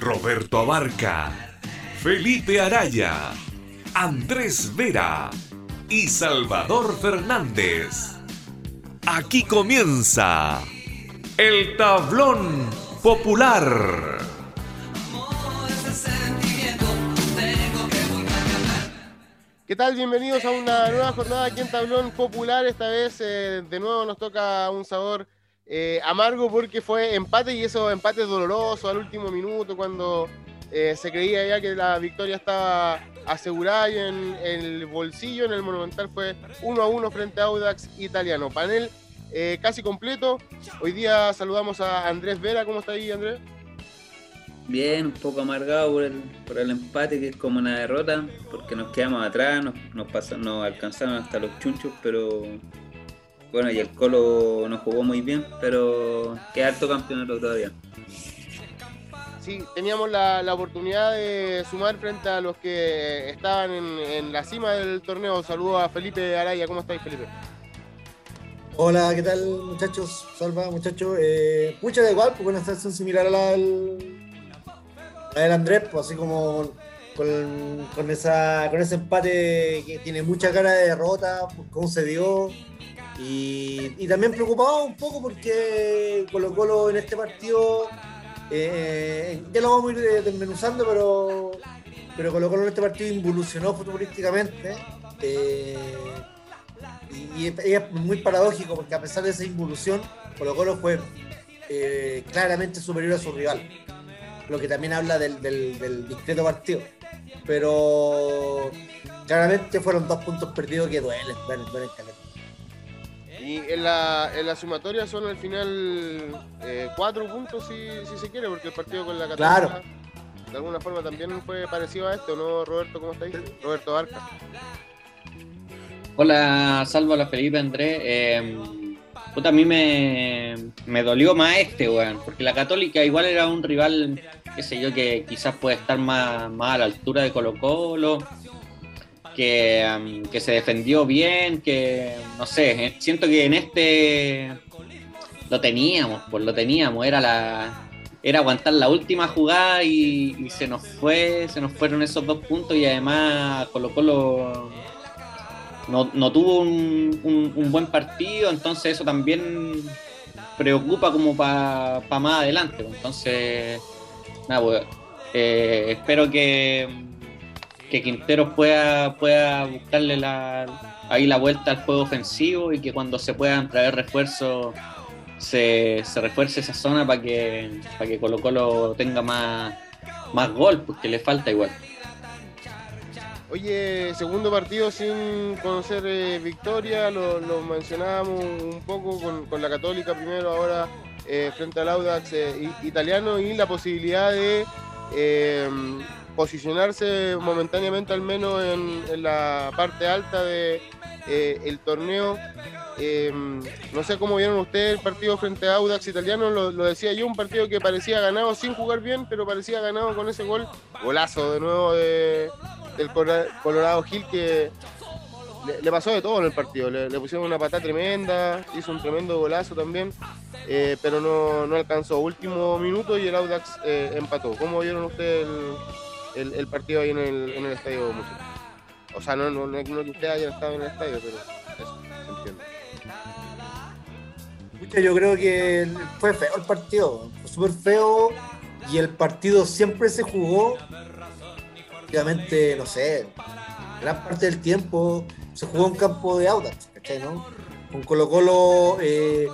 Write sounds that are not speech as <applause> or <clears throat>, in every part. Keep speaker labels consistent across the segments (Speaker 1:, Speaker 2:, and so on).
Speaker 1: Roberto Abarca, Felipe Araya, Andrés Vera y Salvador Fernández. Aquí comienza el tablón popular.
Speaker 2: ¿Qué tal? Bienvenidos a una nueva jornada aquí en Tablón Popular. Esta vez eh, de nuevo nos toca un sabor eh, amargo porque fue empate y eso empate doloroso al último minuto cuando eh, se creía ya que la victoria estaba asegurada y en, el bolsillo, en el Monumental fue 1 a 1 frente a Audax Italiano. Panel casi completo. Hoy día saludamos a Andrés Vera. ¿Cómo está ahí, Andrés?
Speaker 3: Bien, un poco amargado por el, por el empate, que es como una derrota, porque nos quedamos atrás, nos, nos, nos alcanzaron hasta los chunchos, pero bueno, y el Colo no jugó muy bien, pero queda harto campeonato todavía.
Speaker 2: Sí, teníamos la, la, oportunidad de sumar frente a los que estaban en, en la cima del torneo. Saludos a Felipe Araya, ¿cómo estáis, Felipe?
Speaker 4: Hola, ¿qué tal, muchachos? Salva, muchachos. Eh, de igual, porque una situación similar a la del el Andrés, pues así como con, esa, con ese empate que tiene mucha cara de derrota, por cómo se dio. Y, también preocupado un poco porque Colo Colo en este partido, eh, ya lo vamos a ir desmenuzando, pero, pero Colo Colo en este partido involucionó futbolísticamente. Eh, y, es muy paradójico porque a pesar de esa involución, Colo Colo fue eh, claramente superior a su rival lo que también habla del, discreto partido. Pero claramente fueron dos puntos perdidos que duelen, duelen, duelen
Speaker 2: Y en la, en la sumatoria son al final eh, cuatro puntos si, si, se quiere, porque el partido con la Cataluña de alguna forma también fue parecido a esto, ¿no, Roberto? ¿Cómo estáis? Roberto Barca.
Speaker 5: Hola, salvo a la Felipe Andrés. Eh, puta, a mí me, me dolió más este, weón, porque la Católica igual era un rival qué sé yo, que quizás puede estar más, a la altura de Colo Colo, que, que se defendió bien, que no sé, eh, siento que en este lo teníamos, pues lo teníamos, era la era aguantar la última jugada y, se nos fue, se nos fueron esos dos puntos y además Colo Colo no, tuvo un, buen partido, entonces eso también preocupa como para más adelante, pues. entonces pues, eh, espero que, que Quinteros pueda, pueda buscarle la, ahí la vuelta al juego ofensivo y que cuando se puedan traer refuerzos se, se refuerce esa zona para que, para que Colo Colo tenga más, más gol, porque le falta igual.
Speaker 2: Oye, segundo partido sin conocer eh, victoria, lo, mencionábamos un poco con, con la Católica primero, ahora eh, frente al Audax eh, italiano y la posibilidad de posicionarse momentáneamente al menos en, la parte alta del de, el torneo. no sé cómo vieron ustedes el partido frente a Audax italiano, lo, decía yo, un partido que parecía ganado sin jugar bien, pero parecía ganado con ese gol, golazo de nuevo de, del Colorado Gil que le, pasó de todo en el partido. Le, pusieron una patada tremenda, hizo un tremendo golazo también, eh, pero no, alcanzó. Último minuto y el Audax eh, empató. ¿Cómo vieron ustedes el, partido ahí en el, en el estadio O sea, no, no, no, que ustedes hayan estado en el estadio, pero eso, se entiende.
Speaker 4: Yo creo que fue feo el partido, fue súper feo y el partido siempre se jugó, obviamente, no sé, gran parte del tiempo se jugó en campo de Audax. No? Con Colo Colo, eh,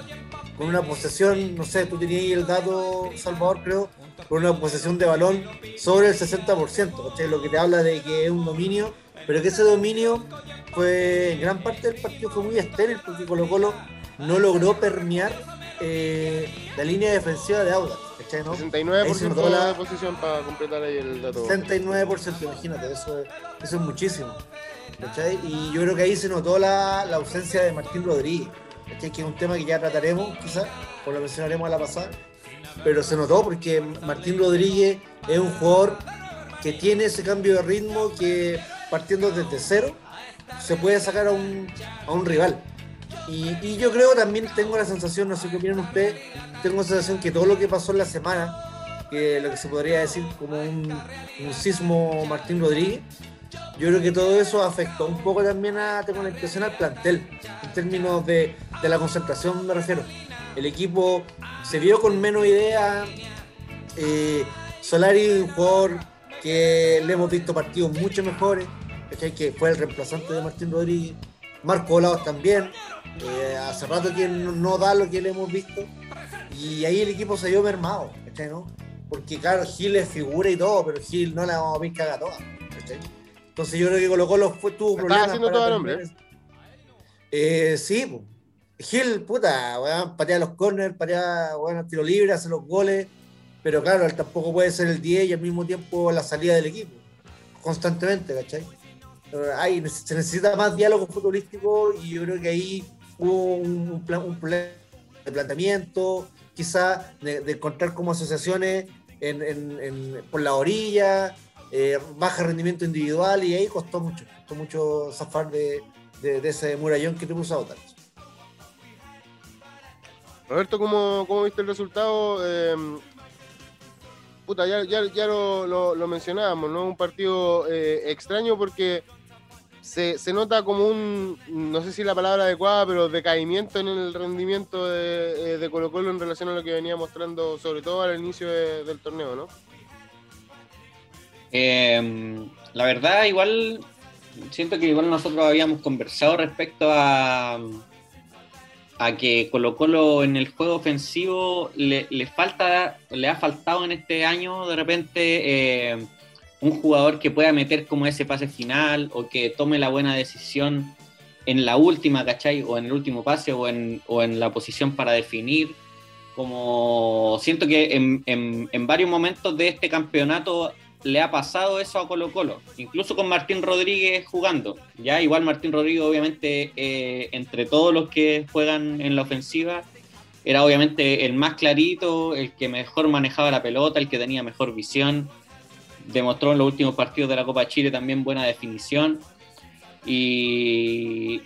Speaker 4: con una posesión, no sé, tú tenías el dato, Salvador, creo, con una posesión de balón sobre el 60%, ¿cachai? Lo que te habla de que es un dominio, pero que ese dominio fue, en gran parte del partido fue muy estéril, porque Colo Colo no logró permear eh, la línea defensiva de Audax. ¿cachai, no?
Speaker 2: 69% la... de posición para completar ahí el dato.
Speaker 4: 69%, imagínate, eso, eso es muchísimo. ¿cachai? Y yo creo que ahí se notó la, la ausencia de Martín Rodríguez, ¿cachai? que es un tema que ya trataremos, quizás, o lo mencionaremos a la pasada, pero se notó porque Martín Rodríguez es un jugador que tiene ese cambio de ritmo que partiendo desde cero se puede sacar a un, a un rival. Y, y, yo creo también tengo la sensación, no sé qué opinan ustedes, tengo la sensación que todo lo que pasó en la semana, que lo que se podría decir como un, un sismo Martín Rodríguez, yo creo que todo eso afectó un poco también a, tengo la impresión, al plantel, en términos de, de la concentración me refiero. El equipo se vio con menos idea. Eh, Solari, un jugador que le hemos visto partidos mucho mejores, que fue el reemplazante de Martín Rodríguez. Marco Olaos también, eh, hace rato que no, da lo que le hemos visto. Y ahí el equipo se vio mermado, ¿no? Porque claro, Gil es figura y todo, pero Gil no la vamos a ver cagar toda. Entonces yo creo que Colo Colo fue, tuvo problemas.
Speaker 2: haciendo todo el hombre?
Speaker 4: Eh, sí, pues. Gil, puta, weón, patea los corners, patea, weón, tiro libre, hace los goles, pero claro, él tampoco puede ser el 10 y al mismo tiempo la salida del equipo, constantemente, ¿cachai? Se necesita más diálogo futbolístico y yo creo que ahí hubo un, plan, un problema de planteamiento, quizá de, encontrar como asociaciones en, por la orilla, eh, baja rendimiento individual y ahí costó mucho, costó mucho zafar de, de, ese murallón que te puso a
Speaker 2: Roberto, ¿cómo, cómo viste el resultado? Eh, puta, ya, ya, ya lo, lo, mencionábamos, ¿no? Un partido eh, extraño porque se, se, nota como un, no sé si la palabra adecuada, pero decaimiento en el rendimiento de, eh, Colo Colo en relación a lo que venía mostrando, sobre todo al inicio del torneo, ¿no?
Speaker 5: Em, la verdad, igual, siento que igual nosotros habíamos conversado respecto a a que Colo Colo en el juego ofensivo le, falta, le ha faltado en este año de repente eh, un jugador que pueda meter como ese pase final o que tome la buena decisión en la última, ¿cachai? O en el último pase o en, o en la posición para definir. Como siento que en, en varios momentos de este campeonato le ha pasado eso a Colo Colo, incluso con Martín Rodríguez jugando. Ya igual Martín Rodríguez obviamente eh, entre todos los que juegan en la ofensiva era obviamente el más clarito, el que mejor manejaba la pelota, el que tenía mejor visión. Demostró en los últimos partidos de la Copa Chile también buena definición. Y,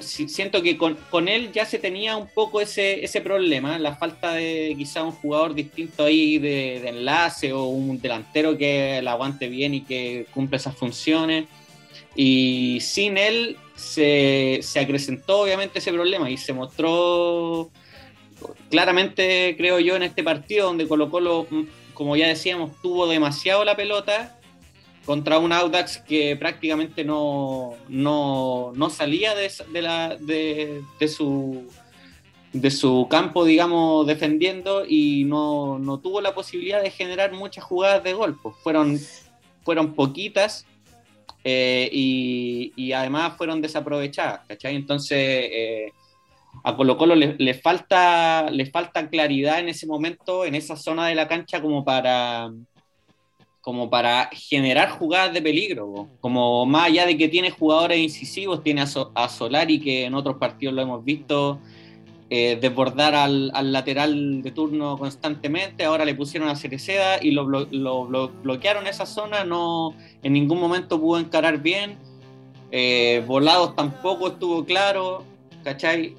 Speaker 5: siento que con, él ya se tenía un poco ese, ese problema, la falta de quizá un jugador distinto ahí de, enlace o un delantero que la aguante bien y que cumple esas funciones. Y sin él se, se acrecentó obviamente ese problema y se mostró claramente, creo yo, en este partido donde Colo Colo, como ya decíamos, tuvo demasiado la pelota contra un Audax que prácticamente no, no, salía de, la, de, su, de su campo, digamos, defendiendo y no, tuvo la posibilidad de generar muchas jugadas de gol. Pues fueron, fueron poquitas eh, y, además fueron desaprovechadas, ¿cachai? Entonces, eh, a Colo Colo le, falta, le falta claridad en ese momento, en esa zona de la cancha, como para como para generar jugadas de peligro, como más allá de que tiene jugadores incisivos, tiene a, Solari que en otros partidos lo hemos visto eh, desbordar al, lateral de turno constantemente, ahora le pusieron a Cereceda y lo, bloquearon esa zona, no en ningún momento pudo encarar bien, eh, Volados tampoco estuvo claro, ¿cachai?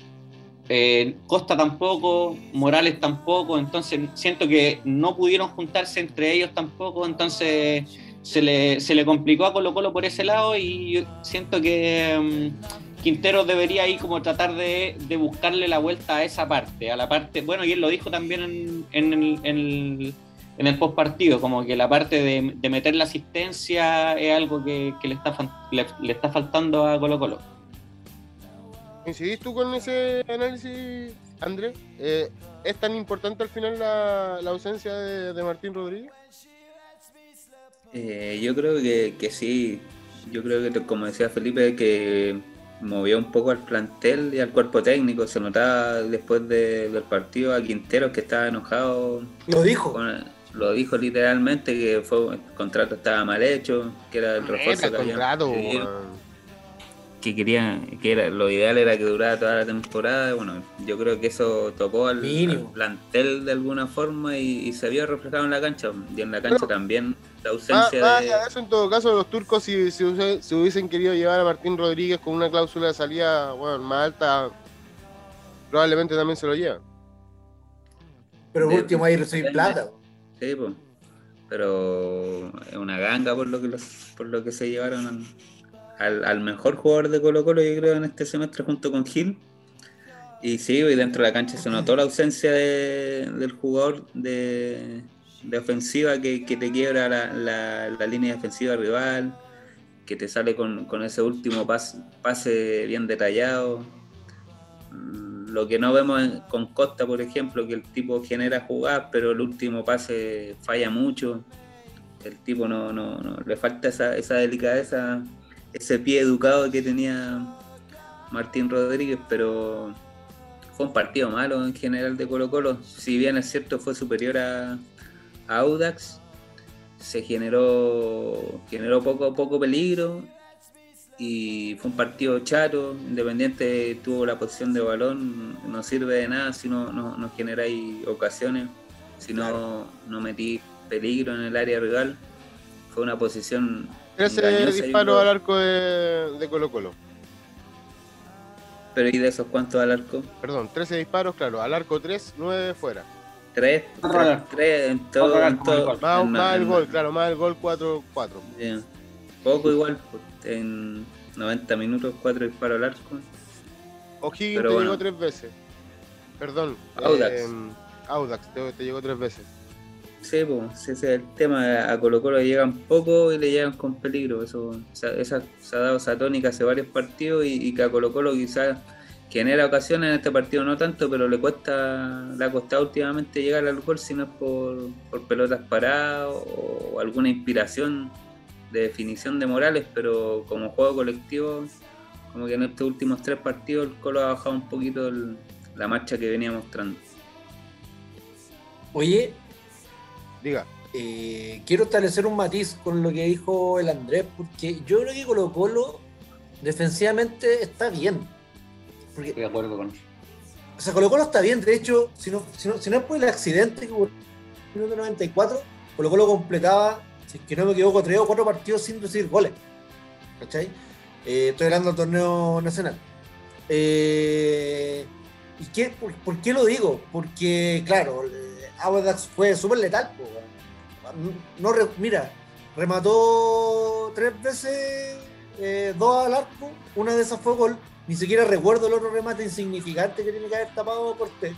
Speaker 5: Eh, Costa tampoco, Morales tampoco, entonces siento que no pudieron juntarse entre ellos tampoco, entonces se le, se le complicó a Colo Colo por ese lado y siento que mm, Quintero debería ahí como tratar de, buscarle la vuelta a esa parte, a la parte, bueno, y él lo dijo también en, en el, en el, post partido, como que la parte de, meter la asistencia es algo que, le, está, le está faltando a Colo Colo.
Speaker 2: ¿Coincidís tú con ese análisis, Andrés? Eh, ¿Es tan importante al final la, ausencia de, Martín Rodríguez?
Speaker 3: Eh, yo creo que, sí. Yo creo que, como decía Felipe, que movió un poco al plantel y al cuerpo técnico. Se notaba después de- del partido a Quintero que estaba enojado.
Speaker 4: Lo dijo.
Speaker 3: con- lo dijo literalmente que fue el contrato estaba mal hecho, que era el refuerzo
Speaker 2: Meta
Speaker 3: que, habían
Speaker 2: contrato,
Speaker 3: pedido,
Speaker 2: weón.
Speaker 3: Que querían, que era, lo ideal era que durara toda la temporada. Bueno, yo creo que eso tocó al, plantel de alguna forma y, y se vio reflejado en la cancha. Y en la cancha
Speaker 2: Pero-
Speaker 3: también la ausencia
Speaker 2: más
Speaker 3: de.
Speaker 2: eso, en todo caso, los turcos, si, si, hubiese- si hubiesen querido llevar a Martín Rodríguez con una cláusula de salida bueno, más alta, probablemente también se lo llevan.
Speaker 4: Pero por último ahí recibir plata.
Speaker 3: Sí, pues. Pero es una ganga por lo que los, por lo que se llevaron al, al, al mejor jugador de Colo Colo, yo creo, en este semestre junto con Gil. Y sí, y dentro de la cancha se notó la ausencia de- del jugador de, de ofensiva que, que te quiebra la, la- la línea defensiva rival, que te sale con, con ese último pas- pase bien detallado. Mm, Lo que no vemos con Costa, por ejemplo, que el tipo genera jugadas, pero el último pase falla mucho. El tipo no, no, no le falta esa, esa delicadeza, ese pie educado que tenía Martín Rodríguez, pero fue un partido malo en general de Colo Colo. Si bien es cierto fue superior a, a Audax, se generó, generó poco, poco peligro y fue un partido chato. Independiente tuvo la posición de balón, no sirve de nada si no, no, no generáis ocasiones, si no, no metí peligro en el área rival. Fue una posición
Speaker 2: 13
Speaker 3: engañosa y
Speaker 2: disparos al arco de, de Colo Colo.
Speaker 3: Pero ¿y de esos cuántos al arco?
Speaker 2: Perdón, 13 disparos, claro, al arco 3, 9 fuera.
Speaker 3: Tres,
Speaker 5: Otro
Speaker 3: tres,
Speaker 5: arco.
Speaker 3: tres en todo. En todo-.
Speaker 2: Más,
Speaker 3: en-
Speaker 2: más el
Speaker 3: en-
Speaker 2: gol, claro, más el gol 4, 4.
Speaker 3: Ya. Poco igual, pues, en 90 minutos, cuatro disparos al arco.
Speaker 2: O'Higgins te
Speaker 3: bueno.
Speaker 2: llegó tres veces. Perdón.
Speaker 3: Audax.
Speaker 2: eh, Audax te, te llegó tres veces.
Speaker 3: Sí, pues, ese es el tema. A Colo Colo le llegan poco y le llegan con peligro. Eso, esa, se ha dado esa tónica hace varios partidos y, que a Colo Colo quizás genera ocasiones en este partido no tanto, pero le cuesta, le ha costado últimamente llegar al gol si no es por, por pelotas paradas o, alguna inspiración de definición de Morales, pero como juego colectivo, como que en estos últimos tres partidos el Colo ha bajado un poquito la marcha que venía mostrando.
Speaker 4: Oye,
Speaker 2: Diga.
Speaker 4: eh, quiero establecer un matiz con lo que dijo el Andrés, porque yo creo que Colo Colo defensivamente está bien. Porque,
Speaker 5: Estoy de acuerdo con eso.
Speaker 4: o sea, Colo Colo está bien, de hecho, si no, si no, si no es por el accidente que ocurrió en el minuto 94, Colo Colo completaba, si es que no me equivoco, tres o cuatro partidos sin recibir goles. ¿Cachai? Eh, estoy hablando del torneo nacional. Eh, ¿Y qué, por, por qué lo digo? Porque, claro, eh, Audax fue súper letal. no, re- mira, remató tres veces, eh, dos al arco, una de esas fue gol. Ni siquiera recuerdo el otro remate insignificante que tiene que haber tapado Cortés.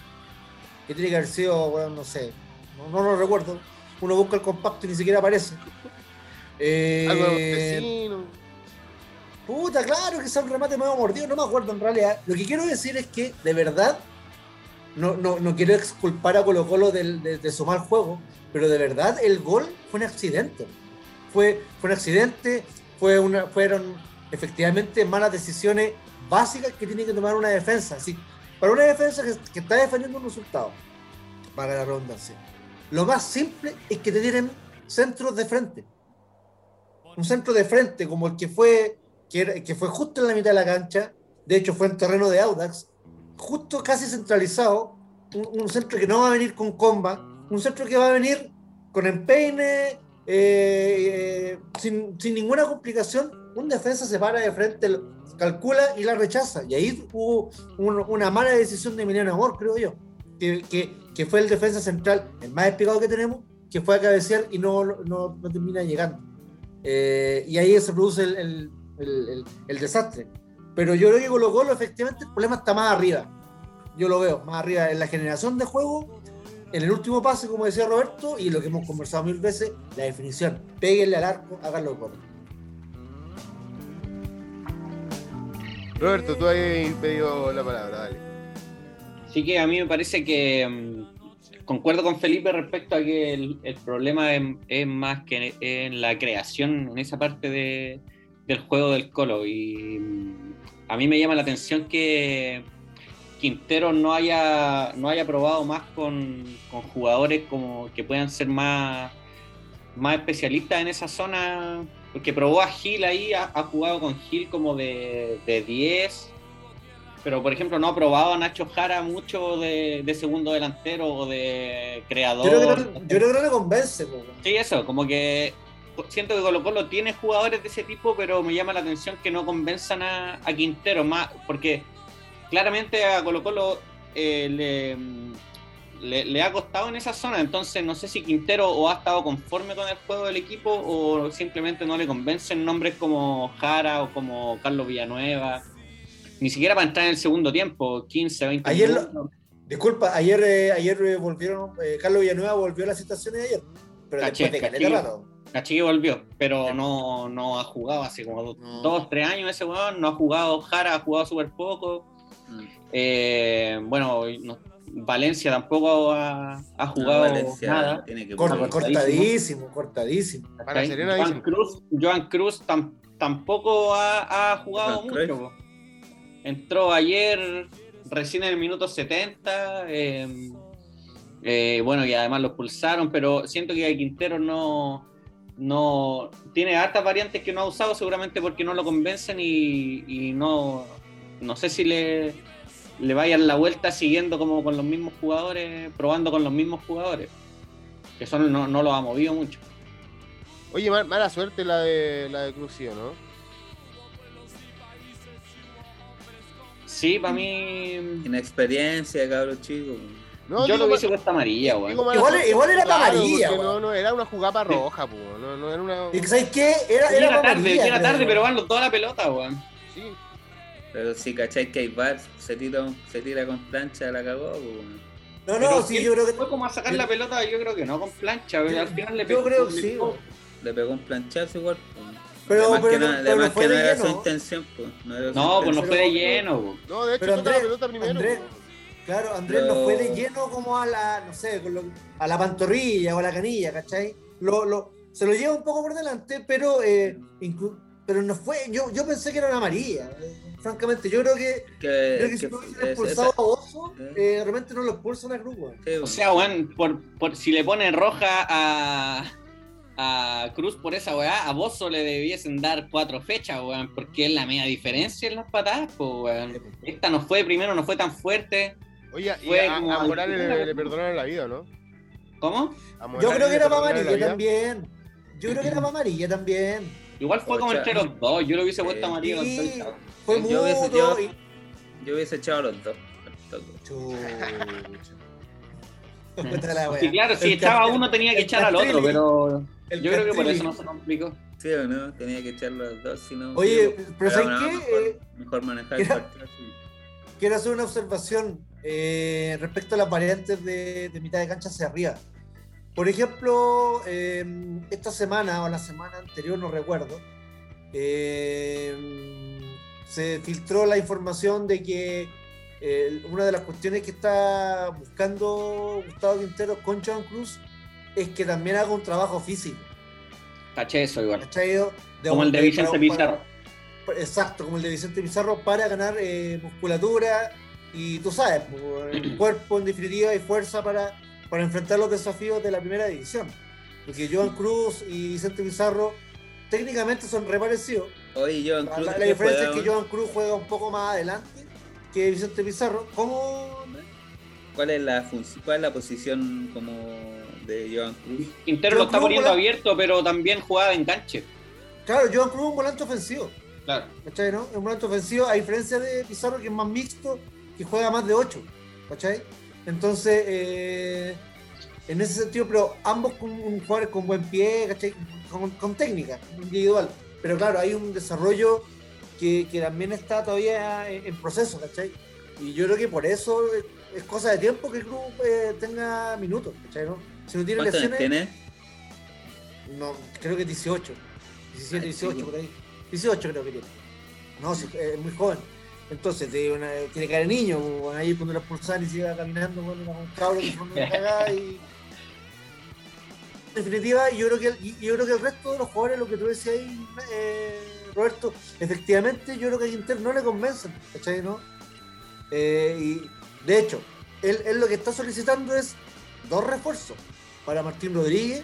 Speaker 4: Que tiene que haber sido, bueno, no sé, no, no lo recuerdo. Uno busca el compacto y ni siquiera aparece. Eh, <laughs>
Speaker 2: Algo de Montesino.
Speaker 4: Puta, claro que sea un remate medio mordido, no me acuerdo en realidad. Lo que quiero decir es que, de verdad, no, no, no quiero exculpar a Colo Colo de, de su mal juego, pero de verdad el gol fue un accidente. Fue, fue un accidente, fue una, fueron efectivamente malas decisiones básicas que tiene que tomar una defensa. Así, para una defensa que, está defendiendo un resultado, para la redundancia, lo más simple es que te tienen centros de frente. Un centro de frente como el que fue que fue justo en la mitad de la cancha, de hecho fue en terreno de Audax, justo casi centralizado, un, un centro que no va a venir con comba, un centro que va a venir con empeine, eh, eh, sin, sin ninguna complicación, un defensa se para de frente, calcula y la rechaza. Y ahí hubo un- una mala decisión de Emiliano Amor, creo yo, que, que- que fue el defensa central, el más explicado que tenemos, que fue a cabecear y no, no, no termina llegando. Eh, y ahí se produce el- el- el- el desastre. Pero yo creo que Colo Colo efectivamente el problema está más arriba. Yo lo veo más arriba en la generación de juego, en el último pase, como decía Roberto, y lo que hemos conversado mil veces, la definición. Péguenle al arco, háganlo con.
Speaker 2: Roberto, tú habías pedido la palabra, dale.
Speaker 5: Así que a mí me parece que mm, concuerdo con Felipe respecto a que el, el problema es, es más que en la creación, en esa parte de- del juego del Colo. Y mm, a mí me llama la atención que Quintero no haya, no haya probado más con, con jugadores como que puedan ser más, más especialistas en esa zona, porque probó a Gil ahí, ha, ha jugado con Gil como de, de 10, pero por ejemplo no ha probado a Nacho Jara mucho de, de segundo delantero o de creador.
Speaker 4: Yo creo que no, yo creo que no le convence.
Speaker 5: Sí, eso, como que siento que Colo Colo tiene jugadores de ese tipo, pero me llama la atención que no convenzan a, a Quintero más, porque claramente a Colo Colo eh, le, le, le ha costado en esa zona, entonces no sé si Quintero o ha estado conforme con el juego del equipo o simplemente no le convencen nombres como Jara o como Carlos Villanueva, ni siquiera para entrar en el segundo tiempo, 15, 20
Speaker 4: Ayer lo-. Disculpa, ayer, eh, ayer eh, volvieron, eh, Carlos Villanueva volvió a las citaciones de ayer, pero
Speaker 5: Caché,
Speaker 4: después de rato.
Speaker 5: Volvió, pero no, no ha jugado hace como
Speaker 3: No.
Speaker 5: dos, tres años ese weón, no ha jugado Jara, ha jugado súper poco.
Speaker 3: Mm.
Speaker 5: Eh, bueno, no- Valencia tampoco ha, ha
Speaker 3: No,
Speaker 5: jugado
Speaker 3: Valencia
Speaker 5: nada.
Speaker 3: tiene que
Speaker 4: Cort-
Speaker 5: Está
Speaker 4: cortadísimo, cortadísimo.
Speaker 2: Para
Speaker 5: Joan. Cruz, Joan Cruz tam- tampoco ha, ha jugado
Speaker 3: Joan
Speaker 5: mucho. po. Entró ayer recién en el minuto 70. eh, eh, bueno, y además lo expulsaron, pero siento que Quintero no, no tiene hartas variantes que no ha usado, seguramente porque no lo convencen y, y no, no sé si le, le vayan la vuelta siguiendo como con los mismos jugadores, probando con los mismos jugadores, que son no, no los ha movido mucho.
Speaker 2: Oye, mal- mala suerte la de la de Cruz, ¿sí o ¿no?
Speaker 5: Sí, para mí.
Speaker 3: Inexperiencia, cabros chicos.
Speaker 2: No,
Speaker 5: yo lo hubiese puesto amarilla, weón.
Speaker 4: Igual- igual era
Speaker 2: claro,
Speaker 4: amarilla, weón.
Speaker 2: No, no, era una jugada roja, po. No, no era una.
Speaker 4: ¿Y que sabes qué? Era, era para
Speaker 5: tarde,
Speaker 4: amarilla, creo.
Speaker 5: tarde, pero van los dos a la pelota, weón.
Speaker 2: Sí.
Speaker 3: Pero si cacháis que hay VAR, se tira, se tira con plancha, la cagó. pues,
Speaker 4: No,
Speaker 5: Pero
Speaker 4: no, sí,
Speaker 5: ¿quién
Speaker 4: yo creo que.
Speaker 5: Fue como a sacar la pelota, yo creo que no, con plancha, pero al final le
Speaker 4: Yo
Speaker 5: pegó-
Speaker 4: creo que
Speaker 5: le
Speaker 4: sí,
Speaker 5: pegó.
Speaker 4: weón.
Speaker 3: Le pegó un planchazo igual. pues.
Speaker 4: Pero-
Speaker 3: además
Speaker 4: pero
Speaker 3: que
Speaker 4: no- pero
Speaker 3: además
Speaker 4: no
Speaker 3: que no
Speaker 4: de
Speaker 3: era su
Speaker 4: lleno.
Speaker 3: intención. Pues. No, era su
Speaker 5: No, pues no fue de
Speaker 4: Pero-
Speaker 5: lleno, weón.
Speaker 2: No, de hecho,
Speaker 4: Pero
Speaker 2: toca la pelota primero.
Speaker 4: Claro, Andrés no
Speaker 3: Pero-
Speaker 4: fue de lleno como a la, no sé, a la pantorrilla o a la canilla, ¿cachai? Lo, lo, se lo lleva un poco por delante, pero eh, inclu- pero no fue, yo, yo pensé que era una amarilla, eh, francamente, yo creo que,
Speaker 3: Que,
Speaker 4: creo que
Speaker 3: que
Speaker 4: si no
Speaker 3: es-
Speaker 4: hubiesen expulsado
Speaker 3: esa-
Speaker 4: a Oso,
Speaker 3: ¿Eh?
Speaker 4: eh, de repente no lo expulsan a Cruz,
Speaker 5: O
Speaker 3: pues.
Speaker 5: sea, weón, por, por si le ponen roja a, a Cruz por esa weá, a Bozo le debiesen dar cuatro fechas, weón, porque es la media diferencia en las patadas, pues, weón. Esta no fue, primero no fue tan fuerte.
Speaker 2: Oye, y a, a
Speaker 5: al
Speaker 2: Morales le, le perdonaron la vida, ¿no?
Speaker 5: ¿Cómo?
Speaker 4: Yo creo que era para amarilla también. Yo creo que era para amarilla también.
Speaker 5: Igual fue como entre los dos, yo lo hubiese puesto
Speaker 3: Sí.
Speaker 5: amarillo
Speaker 4: Sí,
Speaker 5: chavo.
Speaker 4: fue
Speaker 3: Yo hubiese-
Speaker 4: mutuo
Speaker 3: yo-
Speaker 4: y-
Speaker 3: Yo hubiese echado a los <laughs> dos.
Speaker 5: Sí, claro, si
Speaker 4: El
Speaker 5: echaba a uno tenía que echar al otro, pero
Speaker 4: el
Speaker 5: yo creo que por eso no se complicó.
Speaker 3: ¿Sí o no? Tenía que echar los dos, si no.
Speaker 4: Oye, pero ¿sabes qué?
Speaker 3: Mejor,
Speaker 4: Eh,
Speaker 3: mejor manejar el partido así.
Speaker 4: quiero hacer una observación eh, respecto a las variantes de, de mitad de cancha hacia arriba. Por ejemplo, eh, esta semana o la semana anterior, no recuerdo, eh, se filtró la información de que una de las cuestiones que está buscando Gustavo Quintero con John Cruz es que también haga un trabajo físico.
Speaker 5: Caché eso igual. Como el de Vicente
Speaker 4: para-
Speaker 5: Pizarro.
Speaker 4: Exacto, como el de Vicente Pizarro, para ganar musculatura y tú sabes, pues, el <clears throat> cuerpo en definitiva y fuerza para, para enfrentar los desafíos de la primera división. Porque Joan Cruz y Vicente Pizarro técnicamente son reparecidos.
Speaker 3: Oye, Joan
Speaker 4: La,
Speaker 3: Cruz.
Speaker 4: la
Speaker 3: ¿qué
Speaker 4: diferencia es que Joan Cruz juega un poco más adelante que Vicente Pizarro. ¿Cómo?
Speaker 3: ¿Cuál es la función, cuál es la posición como de Joan Cruz?
Speaker 5: Quintero lo está
Speaker 4: creo
Speaker 5: poniendo abierto, pero también jugada de enganche.
Speaker 4: Claro, Joan Cruz es un volante ofensivo.
Speaker 5: Claro.
Speaker 4: ¿Cachai? ¿no? Es un volante ofensivo, a diferencia de Pizarro, que es más mixto, que juega más de 8. ¿Cachai? Entonces, eh, en ese sentido, pero ambos con un jugador con buen pie, ¿cachai? Con, con técnica individual. Pero claro, hay un desarrollo que, que también está todavía en, en proceso, ¿cachai? Y yo creo que por eso es, cosa de tiempo que el club eh, tenga minutos, ¿cachai? ¿no? Si no tiene no, creo que 18, 17,
Speaker 3: Ah,
Speaker 4: 18
Speaker 3: chico.
Speaker 4: por ahí. 18 creo que tiene. No, es muy joven. Entonces, una- tiene cara de niño, bueno, ahí cuando expulsaron y se iba caminando con un cabro que fue y. En definitiva, yo creo que el, yo creo que el resto de los jugadores, lo que tú decías ahí, eh, Roberto, efectivamente yo creo que a Quintero no le convencen, ¿cachai? ¿no? Eh, y de hecho, él, él lo que está solicitando es dos refuerzos para Martín Rodríguez,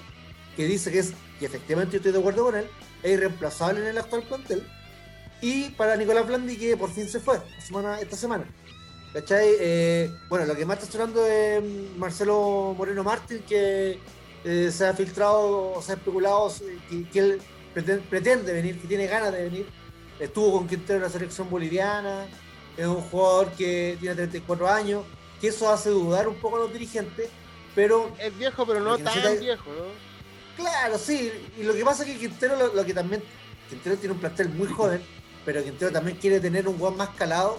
Speaker 4: que dice que es, y efectivamente yo estoy de acuerdo con él, es irreemplazable en el actual plantel, y para Nicolás Blandi, que por fin se fue semana, esta semana. ¿Cachai? Eh, bueno, lo que más está sonando es Marcelo Moreno Martín, que eh, se ha filtrado, se ha especulado eh, que, que él pretende, pretende venir, que tiene ganas de venir. Estuvo con Quintero en la selección boliviana, es un jugador que tiene 34 años, que eso hace dudar un poco a los dirigentes, pero
Speaker 2: Es viejo, pero no tan viejo, ¿no?
Speaker 4: Claro, sí. Y lo que pasa es que Quintero, lo, lo que también. Quintero tiene un plantel muy joven, pero Quintero también quiere tener un gol más calado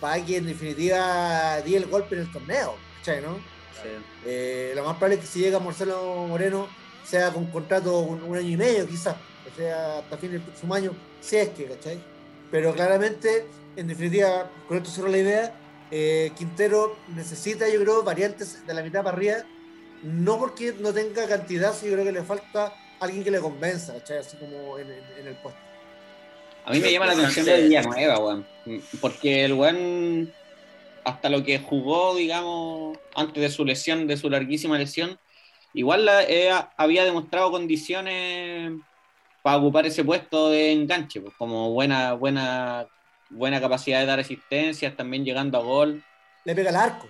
Speaker 4: para que en definitiva dé el golpe en el torneo. ¿Cachai, no?
Speaker 3: Sí.
Speaker 4: Eh, lo más probable es que si llega Marcelo Moreno sea con contrato un, un año y medio, quizás. O sea, hasta fin del próximo año, si es que, ¿cachai? Pero claramente, en definitiva, con esto cierro la idea. eh, Quintero necesita, yo creo, variantes de la mitad para arriba no porque no tenga cantidad, sino yo creo que le falta alguien que le convenza, ¿cachai? Así como en, en- en el puesto.
Speaker 5: A mí me llama la atención de Villanueva, weón. Porque el weón, hasta lo que jugó, digamos, antes de su lesión, de su larguísima lesión, igual la- eh, había demostrado condiciones para ocupar ese puesto de enganche, pues, como buena, buena, buena capacidad de dar asistencias, también llegando a gol.
Speaker 4: Le pega el arco.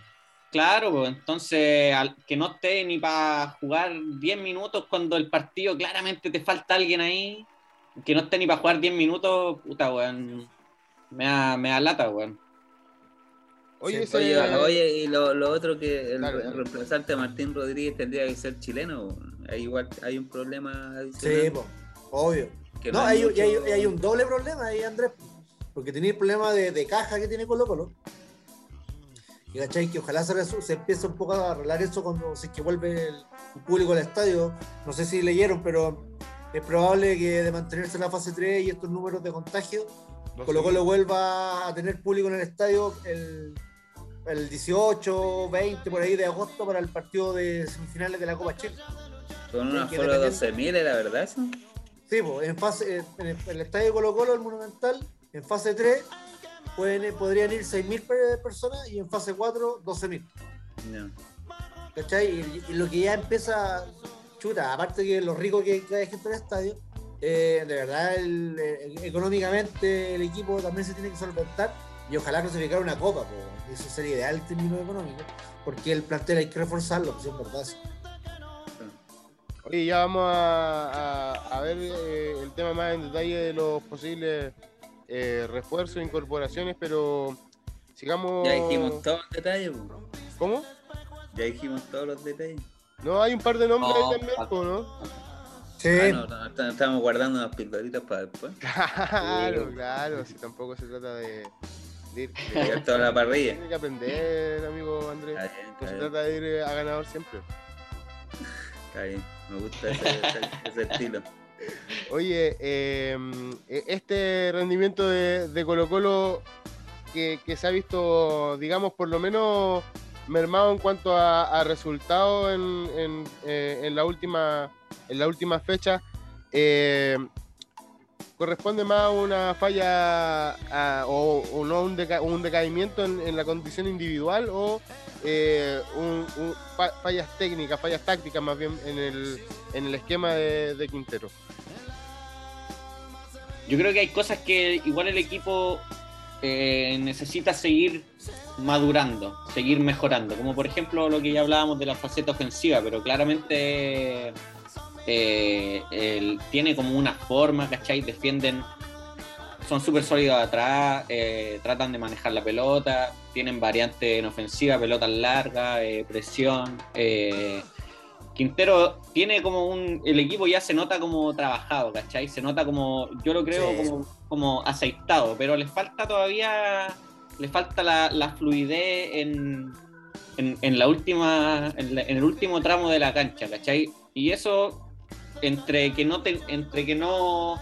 Speaker 5: Claro, pues entonces al- que no esté ni para jugar 10 minutos cuando el partido claramente te falta alguien ahí, que no esté ni para jugar 10 minutos, puta, weón, me da, me da lata, weón.
Speaker 2: Oye,
Speaker 4: Sí,
Speaker 3: Oye, oye, y lo, lo otro que el,
Speaker 2: dale.
Speaker 3: reemplazante de Martín Rodríguez tendría que ser chileno. Ahí igual hay un problema
Speaker 4: Sí,
Speaker 3: adicional.
Speaker 4: po, obvio.
Speaker 3: que
Speaker 4: No, hay,
Speaker 3: mucho-
Speaker 4: y hay, y hay un doble problema ahí, Andrés. Porque tenía el problema de, de caja que tiene Colo Colo. Y cachai que ojalá se, se empiece un poco a arreglar eso cuando si es que vuelve el, el público al estadio. No sé si leyeron, pero es probable que de mantenerse en la fase 3 y estos números de contagio,
Speaker 2: no
Speaker 4: Colo. Colo vuelva a tener público en el estadio el, el 18, 20 por ahí de agosto para el partido de semifinales de la Copa Chile.
Speaker 3: Con una aforo de
Speaker 4: dependiendo-
Speaker 3: 12.000, ¿era verdad eso?
Speaker 4: Sí, pues, en fase, en el, en el estadio de Colo Colo, el Monumental, en fase 3 pueden, podrían ir 6.000 per- personas y en fase 4 12.000.
Speaker 3: No.
Speaker 4: ¿Cachai? Y, y lo que ya empieza, chuta, aparte que lo rico que, hay gente en el estadio, eh, de verdad el- el- económicamente el equipo también se tiene que solventar y ojalá clasificar una copa, pues, eso sería ideal en términos económicos, porque el plantel hay que reforzarlo, pues es verdad.
Speaker 2: Oye, ya vamos a, a- a ver eh, el tema más en detalle de los posibles eh, refuerzos, incorporaciones, pero sigamos.
Speaker 3: Ya dijimos todos los detalles.
Speaker 2: ¿Cómo?
Speaker 3: ya dijimos todos los detalles.
Speaker 2: No, hay un par de nombres
Speaker 5: No,
Speaker 2: ahí también, ¿no?
Speaker 4: Sí,
Speaker 3: Ah, no, estamos guardando unas pildoritas para después. <laughs>
Speaker 2: Claro, claro, si tampoco se trata de, de ir. <laughs> de-
Speaker 3: Ya toda la parrilla.
Speaker 2: Tiene que aprender, amigo Andrés.
Speaker 3: Está bien,
Speaker 2: No
Speaker 3: está
Speaker 2: se
Speaker 3: bien,
Speaker 2: trata de ir eh, a ganador siempre.
Speaker 3: está bien. Me gusta ese, ese- ese estilo.
Speaker 2: Oye, eh, este rendimiento de, de Colo Colo que, que se ha visto, digamos, por lo menos mermado en cuanto a, a resultados en, en, eh, en la última en la última fecha, eh, corresponde más a una falla o, no un, un decaimiento en, en la condición individual o eh, un- un- fa- fallas técnicas, fallas tácticas más bien en el, en el esquema de, de Quintero.
Speaker 5: Yo creo que hay cosas que igual el equipo eh, necesita seguir madurando, seguir mejorando, como por ejemplo lo que ya hablábamos de la faceta ofensiva, pero claramente eh, él tiene como una forma, ¿cachai? Defienden, son súper sólidos atrás, eh, tratan de manejar la pelota, tienen variantes en ofensiva, pelotas largas, eh, presión. Quintero tiene como un. El equipo ya se nota como trabajado, ¿cachai? Se nota como. Yo lo creo
Speaker 4: Sí.
Speaker 5: como, como aceitado, pero les falta todavía. Le falta la, fluidez en, en, en la última. En, la- en el último tramo de la cancha, ¿cachai? Y eso. Entre que no te, entre que no.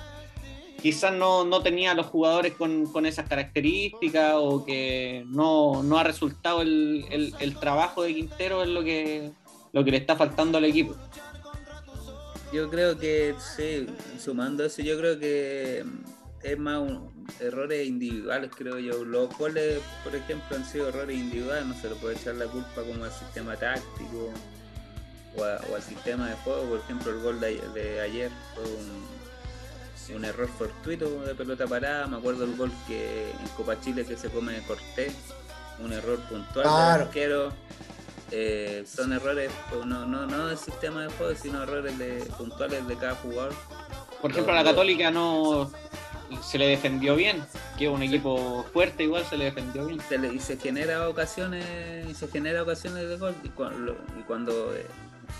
Speaker 5: Quizás no, no tenía a los jugadores con, con esas características o que no, no ha resultado el, el- el trabajo de Quintero es lo que, lo que le está faltando al equipo.
Speaker 3: Yo creo que, sí, sumando eso, yo creo que es más un- errores individuales, creo yo. Los goles, por ejemplo, han sido errores individuales, no se le puede echar la culpa como al sistema táctico o, a- o al sistema de juego. Por ejemplo, el gol de, ayer- de ayer fue un, un error fortuito de pelota parada. Me acuerdo el gol que en Copa Chile que se come Cortés, un error puntual
Speaker 4: Claro.
Speaker 3: del arquero. Eh, son errores pues, no, no, no del sistema de juego, sino errores de, puntuales de cada jugador.
Speaker 5: Por ejemplo, a la. Católica no se le defendió bien, que es un equipo fuerte, igual se le defendió bien.
Speaker 3: se le- y se genera ocasiones y se genera ocasiones de gol y cuando, y cuando eh,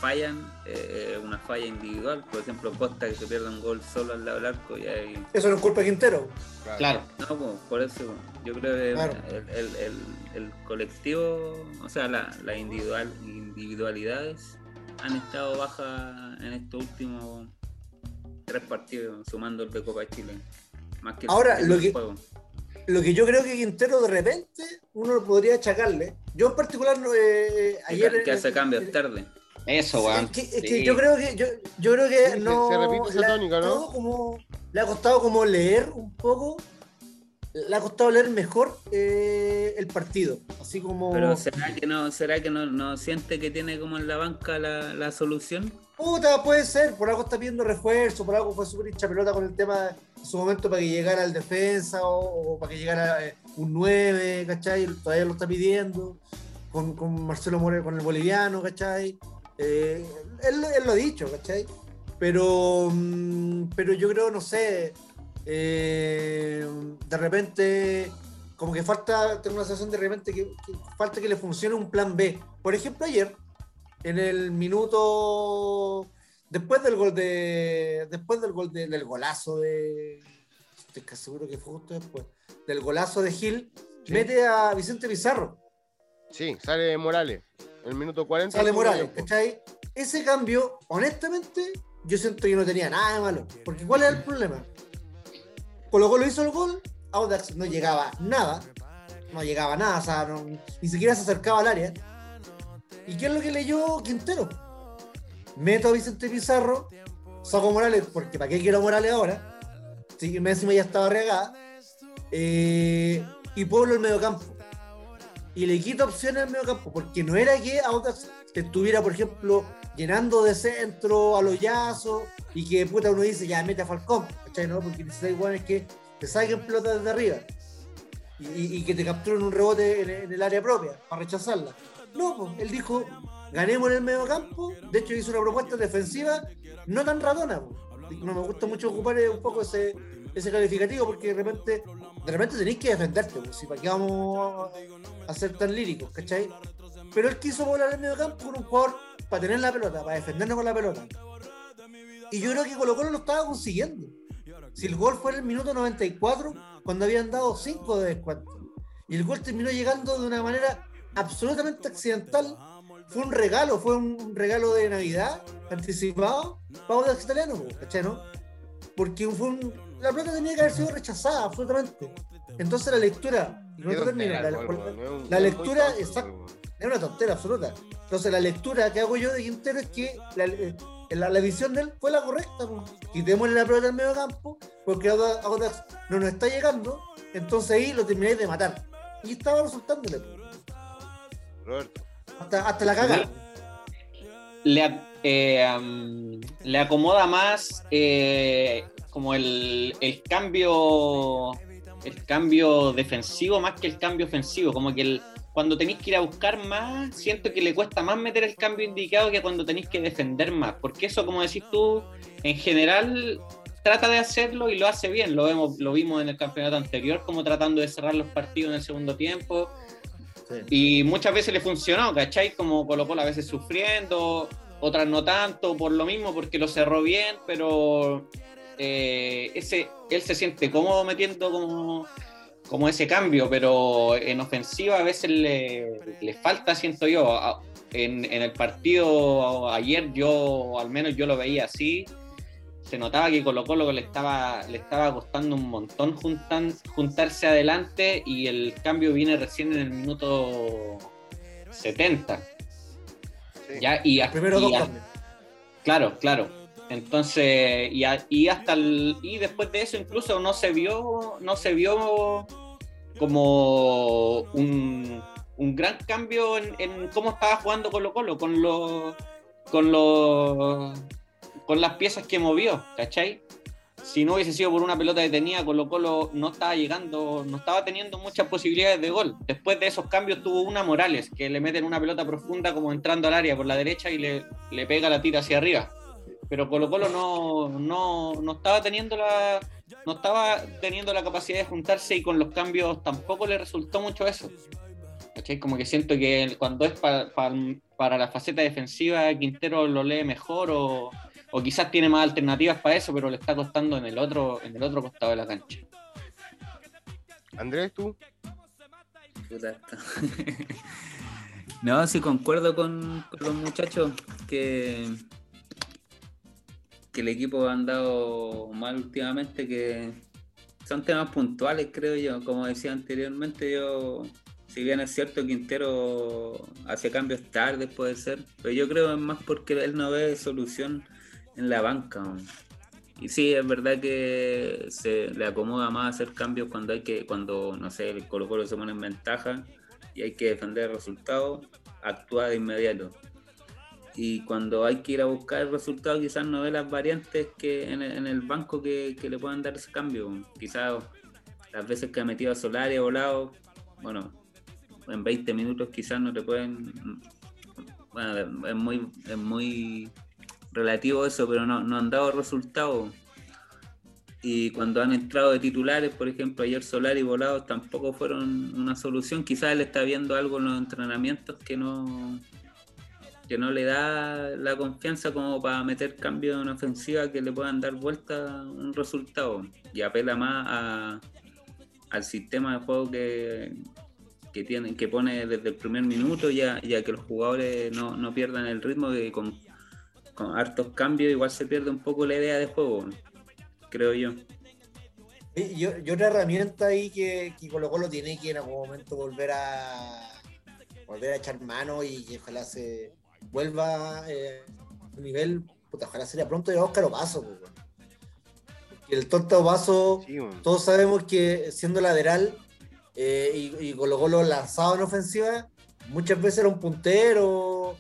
Speaker 3: fallan eh, es una falla individual por ejemplo Costa que se pierde un gol solo al lado del arco y ahí
Speaker 4: Eso no es culpa de Quintero.
Speaker 5: Claro.
Speaker 3: no pues, por eso yo creo que
Speaker 4: Claro.
Speaker 3: el, el- el- el colectivo o sea la, la individual individualidades han estado bajas en estos últimos tres partidos sumando el de Copa Chile más que el
Speaker 4: Ahora, lo que-
Speaker 3: juego.
Speaker 4: Lo que yo creo que Quintero de repente uno lo podría achacarle. Yo en particular eh,
Speaker 3: Que-
Speaker 4: ayer.
Speaker 3: que hace
Speaker 4: eh,
Speaker 3: cambios
Speaker 4: eh,
Speaker 3: tarde
Speaker 5: Eso,
Speaker 4: Es
Speaker 5: weón.
Speaker 4: que, es que
Speaker 5: Sí.
Speaker 4: yo creo que yo, yo creo que
Speaker 2: Sí,
Speaker 4: no
Speaker 2: se repite esa
Speaker 4: le ha
Speaker 2: tónica, ¿no?
Speaker 4: costado como le ha costado como leer un poco le ha costado leer mejor eh, el partido así como
Speaker 3: Pero será que no, será que no, no siente que tiene como en la banca la, la solución.
Speaker 4: Puta puede ser por algo está pidiendo refuerzo por algo fue súper hincha pelota con el tema en su momento para que llegara el defensa o, para que llegara eh, un 9 ¿cachai? todavía lo está pidiendo con, Marcelo Moreno con el boliviano ¿cachai? Eh, él, lo ha dicho, ¿cachai? Pero, mm, pero yo creo, no sé, eh, de repente, como que falta, tengo una sensación de repente que falta que le funcione un plan B. Por ejemplo, ayer, en el minuto, después del gol de, después del gol de- del golazo de, estoy casi seguro que fue justo después, del golazo de Gil,
Speaker 2: Sí.
Speaker 4: mete a Vicente Pizarro.
Speaker 2: Sí, sale Morales. El minuto 40.
Speaker 4: sale Morales. ¿cachai? Ese cambio, honestamente, yo siento que no tenía nada de malo. Porque ¿cuál es el problema? Colo Colo hizo el gol, Audax no llegaba nada, no llegaba nada, o sea, no- ni siquiera se acercaba al área. ¿Y qué es lo que leyó Quintero? Meto a Vicente Pizarro, saco Morales, porque ¿para qué quiero Morales ahora? Sí, encima ya estaba regada. Eh, y Pueblo el mediocampo y le quita opciones al medio campo, porque no era que Audax estuviera, por ejemplo, llenando de centro a los yazos y que puta uno dice, ya mete a Falcón, ¿cachai? No? Porque necesitas igual es que te saquen pelota desde arriba y, que te capturen un rebote en el área propia para rechazarla. No, pues, él dijo, ganemos en el medio campo, de hecho hizo una propuesta defensiva no tan ratona. pues. No me gusta mucho ocupar eh, un poco ese, ese calificativo porque de repente, de repente tenéis que defenderte, si para qué vamos a ser tan líricos, ¿cachai? Pero él quiso volar el medio campo con un jugador para tener la pelota, para defendernos con la pelota. Y yo creo que Colo Colo lo estaba consiguiendo. Si el gol fue en el minuto 94, cuando habían dado 5 de descuento. Y el gol terminó llegando de una manera absolutamente accidental. Fue un regalo, fue un regalo de Navidad anticipado para Audax Italiano, po, ¿cachai, no? Porque fue un- la pelota tenía que haber sido rechazada absolutamente. Entonces la lectura, termino,
Speaker 2: tontera,
Speaker 4: la- la
Speaker 2: gol
Speaker 4: lectura, exacto. es una tontera absoluta. Entonces la lectura que hago yo de Quintero es que la, eh, la, la visión de él fue la correcta. po. Quitémosle la pelota al medio campo porque Audax Audax no nos está llegando. Entonces ahí lo termináis de matar. Y estaba resultándole.
Speaker 2: Roberto.
Speaker 4: Hasta, hasta la caga.
Speaker 5: le, eh, le acomoda más eh, como el, el cambio el cambio defensivo más que el cambio ofensivo como que el- cuando tenéis que ir a buscar más siento que le cuesta más meter el cambio indicado que cuando tenéis que defender más porque eso como decís tú en general trata de hacerlo y lo hace bien lo vemos lo vimos en el campeonato anterior como tratando de cerrar los partidos en el segundo tiempo y muchas veces le funcionó, ¿cachai? Como Colo Colo a veces sufriendo, otras no tanto, por lo mismo, porque lo cerró bien, pero eh, ese, él se siente cómodo metiendo como, como ese cambio, pero en ofensiva a veces le, le falta, siento yo. En, en el partido ayer yo, al menos yo lo veía así, se notaba que Colo Colo le estaba, le estaba costando un montón juntan, juntarse adelante y el cambio viene recién en el minuto 70.
Speaker 2: Sí.
Speaker 5: Ya, y, a-
Speaker 4: Primero
Speaker 5: y
Speaker 4: dos
Speaker 5: a-. Claro, claro. Entonces, y, y hasta el, y después de eso incluso no se vio, no se vio como un, un gran cambio en, en, cómo estaba jugando Colo Colo, con los con los con las piezas que movió, ¿cachai? Si no hubiese sido por una pelota detenida, Colo Colo no estaba llegando, no estaba teniendo muchas posibilidades de gol. Después de esos cambios tuvo una Morales, que le meten una pelota profunda como entrando al área por la derecha y le, le pega la tira hacia arriba. Pero Colo Colo no, no, no estaba teniendo la, no estaba teniendo la capacidad de juntarse y con los cambios tampoco le resultó mucho eso. ¿Cachai? Como que siento que cuando es para, para la faceta defensiva, Quintero lo lee mejor o, o quizás tiene más alternativas para eso, pero le está costando en el otro, en el otro costado de la cancha.
Speaker 2: Andrés, tú. <laughs>
Speaker 3: no, sí concuerdo con, los muchachos que, que el equipo ha andado mal últimamente, que son temas puntuales, creo yo. Como decía anteriormente, yo, si bien es cierto, Quintero hace cambios tarde, puede ser, pero yo creo es más porque él no ve solución en la banca. Y sí, es verdad que se le acomoda más hacer cambios cuando hay que, cuando, no sé, el Colo se pone en ventaja y hay que defender el resultado, actúa de inmediato. Y cuando hay que ir a buscar el resultado, quizás no ve las variantes que en el, banco que, le puedan dar ese cambio. Quizás las veces que ha metido a Solari, volado, bueno, en 20 minutos quizás no te pueden... Bueno, es muy, es muy relativo a eso, pero no, no han dado resultados. Y cuando han entrado de titulares, por ejemplo, ayer Solar y Volados tampoco fueron una solución. Quizás él está viendo algo en los entrenamientos que no, que no le da la confianza como para meter cambios en ofensiva que le puedan dar vuelta un resultado. Y apela más a, al sistema de juego que, que, tiene, que pone desde el primer minuto y a, que los jugadores no, no pierdan el ritmo de con con hartos cambios igual se pierde un poco la idea de juego, creo yo.
Speaker 4: Y, otra herramienta ahí que, que Colo Colo tiene que en algún momento volver a volver a echar mano y que ojalá se vuelva eh, a nivel, puta, ojalá sería pronto de Óscar Opaso, pues, el tonto Opaso, todos sabemos que siendo lateral eh, y, y Colo Colo lanzado en ofensiva, muchas veces era un puntero,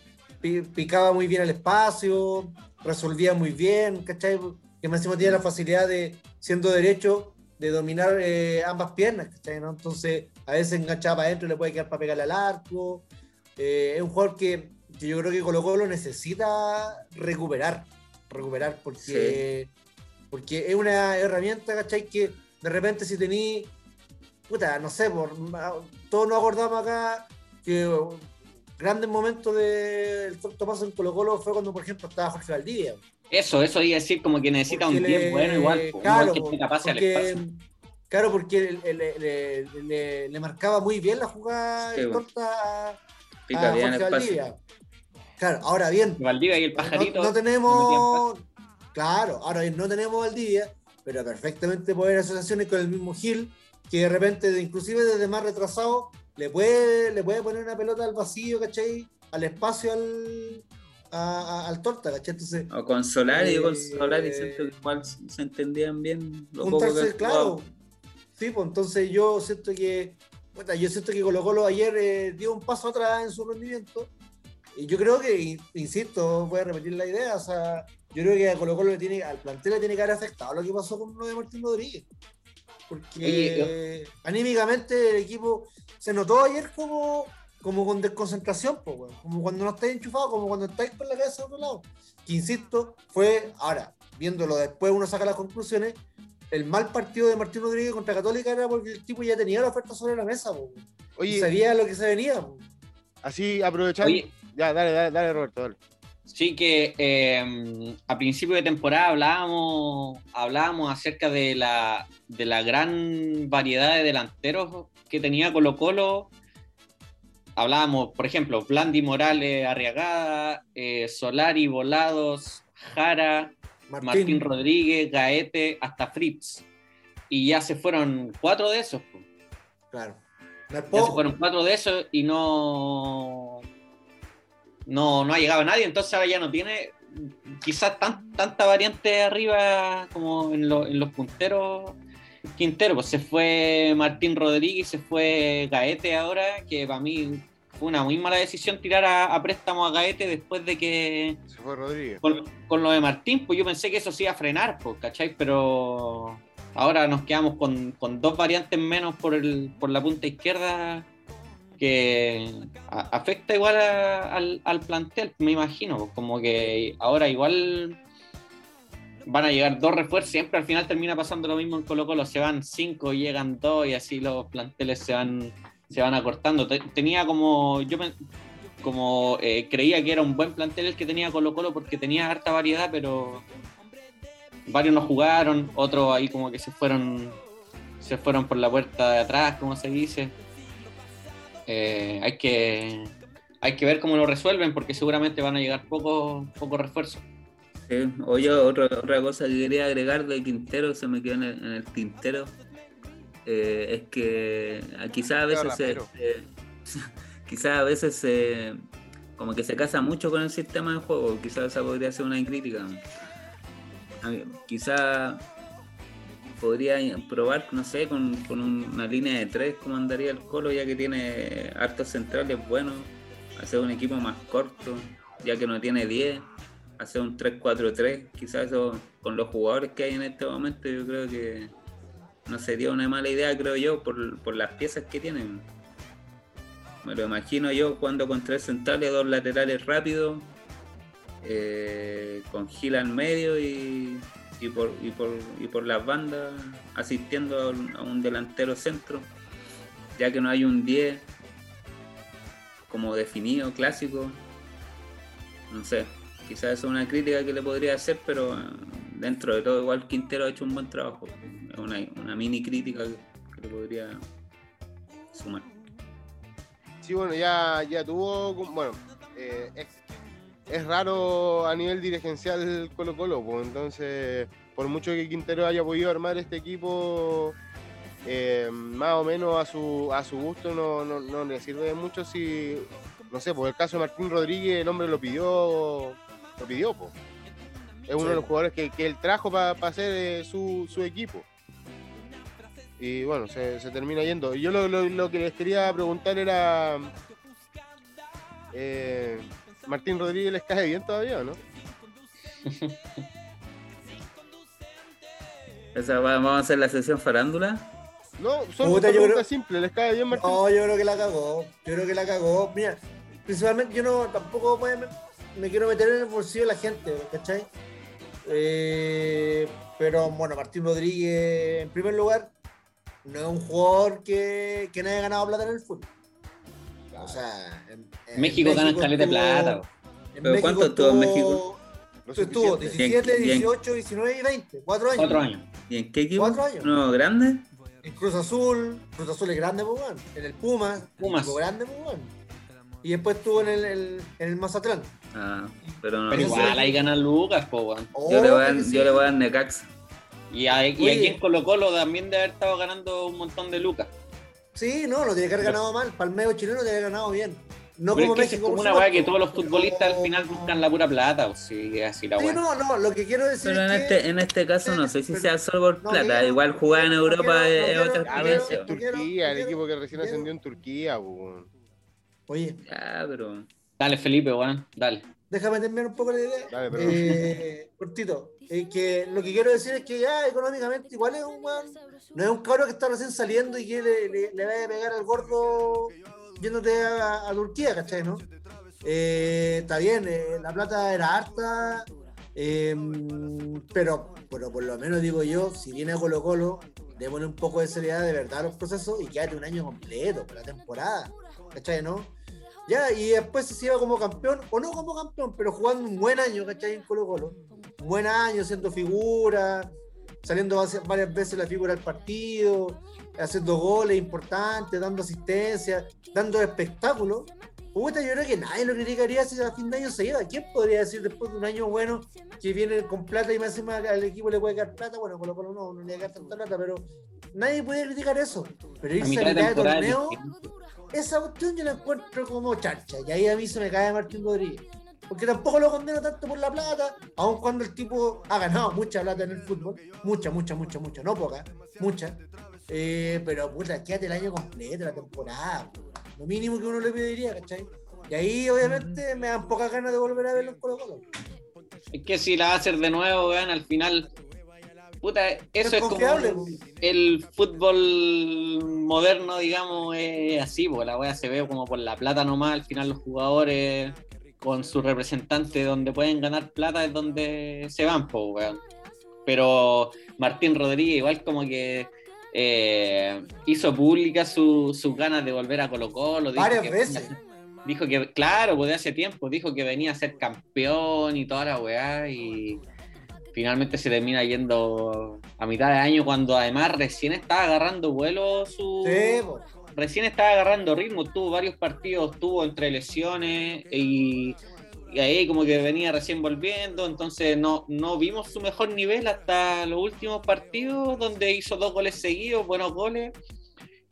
Speaker 4: picaba muy bien el espacio, resolvía muy bien, ¿cachai? Que máximo tiene la facilidad de, siendo derecho, de dominar eh, ambas piernas, ¿cachai? ¿no? Entonces, a veces enganchaba para adentro y le puede quedar para pegarle al arco. Eh, es un jugador que, yo creo que Colo Colo necesita recuperar, recuperar, porque, porque es una herramienta, ¿cachai? Que de repente si tení, puta, no sé, por, todos nos acordamos acá que grandes momentos del corto paso en Colo Colo fue cuando, por ejemplo, estaba Jorge Valdivia.
Speaker 5: Eso, eso iba a decir como que necesita un tiempo bueno igual,
Speaker 4: claro,
Speaker 5: que
Speaker 4: pase porque, Claro, porque le, le, marcaba muy bien la jugada sí, corta a, Jorge Valdivia. Claro, ahora bien.
Speaker 5: Valdivia y el pajarito.
Speaker 4: No, tenemos. Claro, ahora bien, no tenemos Valdivia, pero perfectamente puede haber asociaciones con el mismo Gil, que de repente, inclusive desde más retrasado, le puede, le puede poner una pelota al vacío, ¿cachai? Al espacio al, al torta, ¿cachai? Entonces,
Speaker 3: o con Solari, con eh, Solari siento que igual se entendían bien.
Speaker 4: Lo juntarse, claro. Sí, pues entonces yo siento que, bueno, yo siento que Colo Colo ayer eh, dio un paso atrás en su rendimiento. Y yo creo que, insisto, voy a repetir la idea, o sea, yo creo que a Colo Colo le tiene, al plantel le tiene que haber afectado lo que pasó con lo de Martín Rodríguez. Porque anímicamente el equipo se notó ayer como, como con desconcentración, como cuando no estáis enchufados, como cuando estáis con la cabeza de otro lado. Que insisto, fue ahora, viéndolo después, uno saca las conclusiones. El mal partido de Martín Rodríguez contra Católica era porque el tipo ya tenía la oferta sobre la mesa, Oye, y sabía lo que se venía.
Speaker 2: Así aprovechando. Ya, dale, dale, dale, Roberto, dale.
Speaker 5: Sí, que em, a principio de temporada hablábamos, hablábamos acerca de la, de la gran variedad de delanteros que tenía Colo Colo. Hablábamos, por ejemplo, Blandi Morales, Arriagada, eh, Solari, Volados, Jara, Martín. Rodríguez, Gaete, hasta Fritz. Y ya se fueron cuatro de esos.
Speaker 4: Claro.
Speaker 5: Ya se fueron cuatro de esos y no no, no ha llegado nadie, entonces ahora ya no tiene, quizás tan, tanta variante arriba como en, en los punteros. Quintero, pues se fue Martín Rodríguez, se fue Gaete ahora, que para mí fue una muy mala decisión tirar a, préstamo a Gaete después de que.
Speaker 2: Se fue Rodríguez.
Speaker 5: Con, lo de Martín, pues yo pensé que eso sí iba a frenar, pues, ¿cachai? Pero ahora nos quedamos con, dos variantes menos por, el, por la punta izquierda que afecta igual al, al, plantel, me imagino. Como que ahora igual van a llegar dos refuerzos, siempre al final termina pasando lo mismo en Colo Colo, se van cinco, llegan dos y así los planteles se van, se van acortando. Tenía como, yo como eh, creía que era un buen plantel el que tenía Colo Colo porque tenía harta variedad, pero varios no jugaron, otros ahí como que se fueron, se fueron por la puerta de atrás, como se dice. Eh, hay que hay que ver cómo lo resuelven porque seguramente van a llegar pocos poco refuerzos.
Speaker 3: oye, otra, otra cosa que quería agregar de Quintero, se me quedó en el, tintero, eh, es que quizás a veces se, <laughs> quizás a veces se, como que se casa mucho con el sistema de juego, quizás esa podría ser una crítica. Quizás podría probar, no sé, con, una línea de tres, como andaría el Colo, ya que tiene hartos centrales buenos, hacer un equipo más corto, ya que no tiene 10, hacer un 3-4-3, quizás eso con los jugadores que hay en este momento, yo creo que no sería una mala idea, creo yo, por, las piezas que tienen. Me lo imagino yo jugando con tres centrales, dos laterales rápidos, eh, con Gila en medio y y por, y por, y por las bandas asistiendo a un, delantero centro, ya que no hay un 10 como definido, clásico. No sé, quizás es una crítica que le podría hacer, pero eh, dentro de todo igual Quintero ha hecho un buen trabajo. Es una, mini crítica que, le podría sumar.
Speaker 2: Sí, bueno, ya, ya tuvo, bueno, eh, es raro a nivel dirigencial Colo Colo, pues entonces por mucho que Quintero haya podido armar este equipo eh, más o menos a su, a su gusto, no, no, le sirve de mucho si, no sé, por el caso de Martín Rodríguez, el hombre lo pidió, lo pidió, pues. Es uno de los jugadores que, él trajo para hacer eh, su, equipo. Y bueno, se, termina yendo. Yo lo, lo, que les quería preguntar era... Eh, Martín Rodríguez les cae bien todavía, ¿no? <laughs>
Speaker 3: vamos a hacer la sesión farándula.
Speaker 2: No, son una pregunta simple, ¿les cae bien Martín?
Speaker 4: No, yo creo que la cagó. Yo creo que la cagó. Mira, principalmente yo no tampoco me, quiero meter en el bolsillo de la gente, ¿cachai? Eh, pero bueno, Martín Rodríguez, en primer lugar, no es un jugador que, que no haya ganado plata en el fútbol. O sea,
Speaker 5: en, México, gana caleta de plata.
Speaker 3: ¿Pero cuánto estuvo en México?
Speaker 4: estuvo 17, 18, 19 y 20. Cuatro años.
Speaker 5: Cuatro años.
Speaker 3: ¿Y en qué equipo?
Speaker 4: Cuatro años.
Speaker 3: ¿No grande?
Speaker 4: En Cruz Azul. Cruz Azul es grande, pues, En el Puma.
Speaker 5: Pumas.
Speaker 4: grande, pues, Y después estuvo en el, el, en el Mazatlán.
Speaker 3: Ah, pero no.
Speaker 5: Pero igual ahí gana Lucas, pues,
Speaker 3: yo, le voy a, yo le voy a dar Necaxa.
Speaker 5: Y, a, y aquí en Colo Colo también debe haber estado ganando un montón de lucas.
Speaker 4: Sí, no, lo tiene que haber ganado mal. Palmeo chileno tiene que haber ganado bien. No como
Speaker 5: es México. Es como una weá que todos los futbolistas al final buscan la pura plata, o sí, así la
Speaker 4: Sí, no, no, lo que quiero decir
Speaker 3: Pero
Speaker 4: en,
Speaker 3: este, en este caso no sé si sea solo por plata, igual jugar en Europa es otra experiencia.
Speaker 2: Turquía, el equipo que recién ascendió en Turquía, weón.
Speaker 4: Oye.
Speaker 3: Ya, pero...
Speaker 5: Dale, Felipe, weón, dale.
Speaker 4: Déjame terminar un poco la idea. Dale. Eh, cortito. Eh, que lo que quiero decir es que ya económicamente igual es un weón. No es un cabrón que está recién saliendo y que le, le, le vaya a pegar al gordo yéndote a, Turquía, ¿cachai? ¿no? Eh, está bien, eh, la plata era harta, em, pero, pero por lo menos digo yo, si viene a Colo Colo, démosle un poco de seriedad de verdad a los procesos y quédate un año completo por la temporada, ¿cachai? ¿no? Ya, y después se iba como campeón, o no como campeón, pero jugando un buen año, ¿cachai? En Colo Colo. Un buen año, siendo figura, saliendo varias veces la figura del partido, haciendo goles importantes, dando asistencia, dando espectáculos. Puta, yo creo que nadie lo criticaría si a fin de año se iba. ¿Quién podría decir después de un año bueno que viene con plata y más encima al equipo le puede dar plata? Bueno, con lo cual no, no le dar tanta plata, pero nadie puede criticar eso. Pero irse a mitad de torneo, esa cuestión yo la encuentro como charcha. Y ahí a mí se me cae Martín Rodríguez. Porque tampoco lo condeno tanto por la plata, aun cuando el tipo ha ganado mucha plata en el fútbol. Mucha, mucha, mucha, mucha. No poca, mucha. Eh, pero puta, quédate el año completo, la temporada. po. Lo mínimo que uno le pediría, ¿cachai? Y ahí obviamente me dan pocas ganas de volver a verlo en Colo Colo.
Speaker 5: Es que si la va a hacer de nuevo, weón, al final. Puta, eso
Speaker 4: Es
Speaker 5: como el fútbol moderno, digamos, es así, porque la weá se ve como por la plata nomás, al final los jugadores con su representante donde pueden ganar plata es donde se van, po, weón. Pero Martín Rodríguez igual como que eh, hizo pública su- sus ganas de volver a Colo Colo. dijo
Speaker 4: Varias
Speaker 5: que-
Speaker 4: veces.
Speaker 5: Dijo que, claro, pues de hace tiempo, dijo que venía a ser campeón y toda la weá y finalmente se termina yendo a mitad de año cuando además recién estaba agarrando vuelo su...
Speaker 4: Sí.
Speaker 5: Recién estaba agarrando ritmo, tuvo varios partidos, tuvo entre lesiones y, y ahí como que venía recién volviendo, entonces no, no vimos su mejor nivel hasta los últimos partidos donde hizo dos goles seguidos, buenos goles.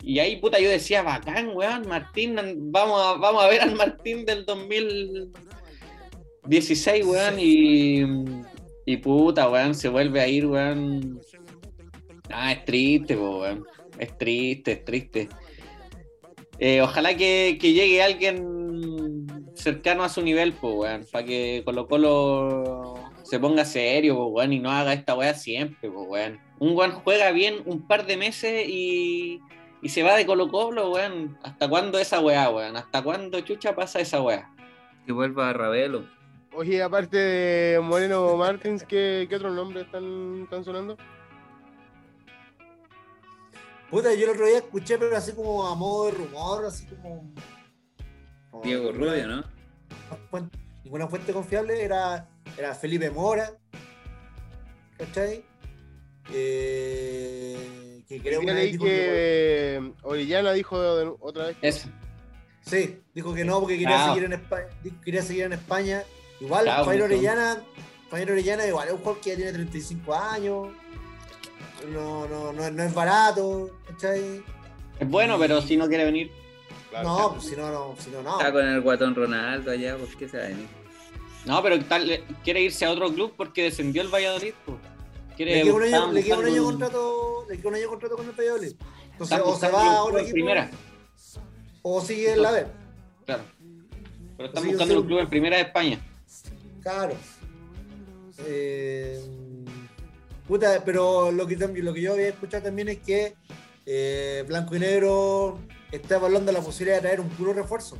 Speaker 5: Y ahí, puta, yo decía, bacán, weón, Martín, vamos a, vamos a ver al Martín del 2016, weón, y, y puta, weón, se vuelve a ir, weón. Ah, es triste, weón. Es triste, es triste. Eh, ojalá que, que llegue alguien cercano a su nivel, pues, weón, para que Colo Colo se ponga serio, pues, weón, y no haga esta weá siempre, pues, weón. Un weón juega bien un par de meses y, y se va de Colo Colo, weón. ¿Hasta cuándo esa weá, weón? ¿Hasta cuándo chucha pasa esa weá?
Speaker 3: Que vuelva a Ravelo.
Speaker 2: Oye, aparte de Moreno Martins, ¿qué, qué otros nombres están, están sonando?
Speaker 4: Puta, yo el otro día escuché, pero así como a modo de rumor, así como. como
Speaker 3: Diego Rubio, ¿no?
Speaker 4: fuente- ninguna fuente confiable era, era Felipe Mora. ¿Cachai? Eh, que creo que
Speaker 2: leí
Speaker 4: dijo que-
Speaker 2: que Orellana dijo de- otra vez que
Speaker 5: Eso.
Speaker 4: Sí, dijo que no, porque quería
Speaker 5: Claro.
Speaker 4: seguir en España. Quería seguir en España. Igual,
Speaker 5: Claro,
Speaker 4: Orellana, Jairo Orellana igual es un jugador que ya tiene 35 años. No, no, no, no es barato, ¿cachai?
Speaker 5: Es bueno, pero si no quiere venir.
Speaker 2: Claro,
Speaker 4: no,
Speaker 2: claro.
Speaker 4: pues si no, no, si no, no.
Speaker 3: Está con el guatón Ronaldo allá, ¿por qué se va a venir?
Speaker 5: No, pero tal, quiere irse a otro club porque descendió el Valladolid, pues. Quiere
Speaker 4: Le queda un año,
Speaker 5: estaban
Speaker 4: le queda un año contrato, le queda un año contrato con el Valladolid. Entonces, o se va a otro equipo,
Speaker 5: primera.
Speaker 4: o sigue en la B.
Speaker 5: Claro. Pero están buscando un club en primera de España.
Speaker 4: Claro. Eh, puta, pero lo que, lo que yo había escuchado también es que eh, Blanco y Negro está evaluando la posibilidad de traer un puro refuerzo.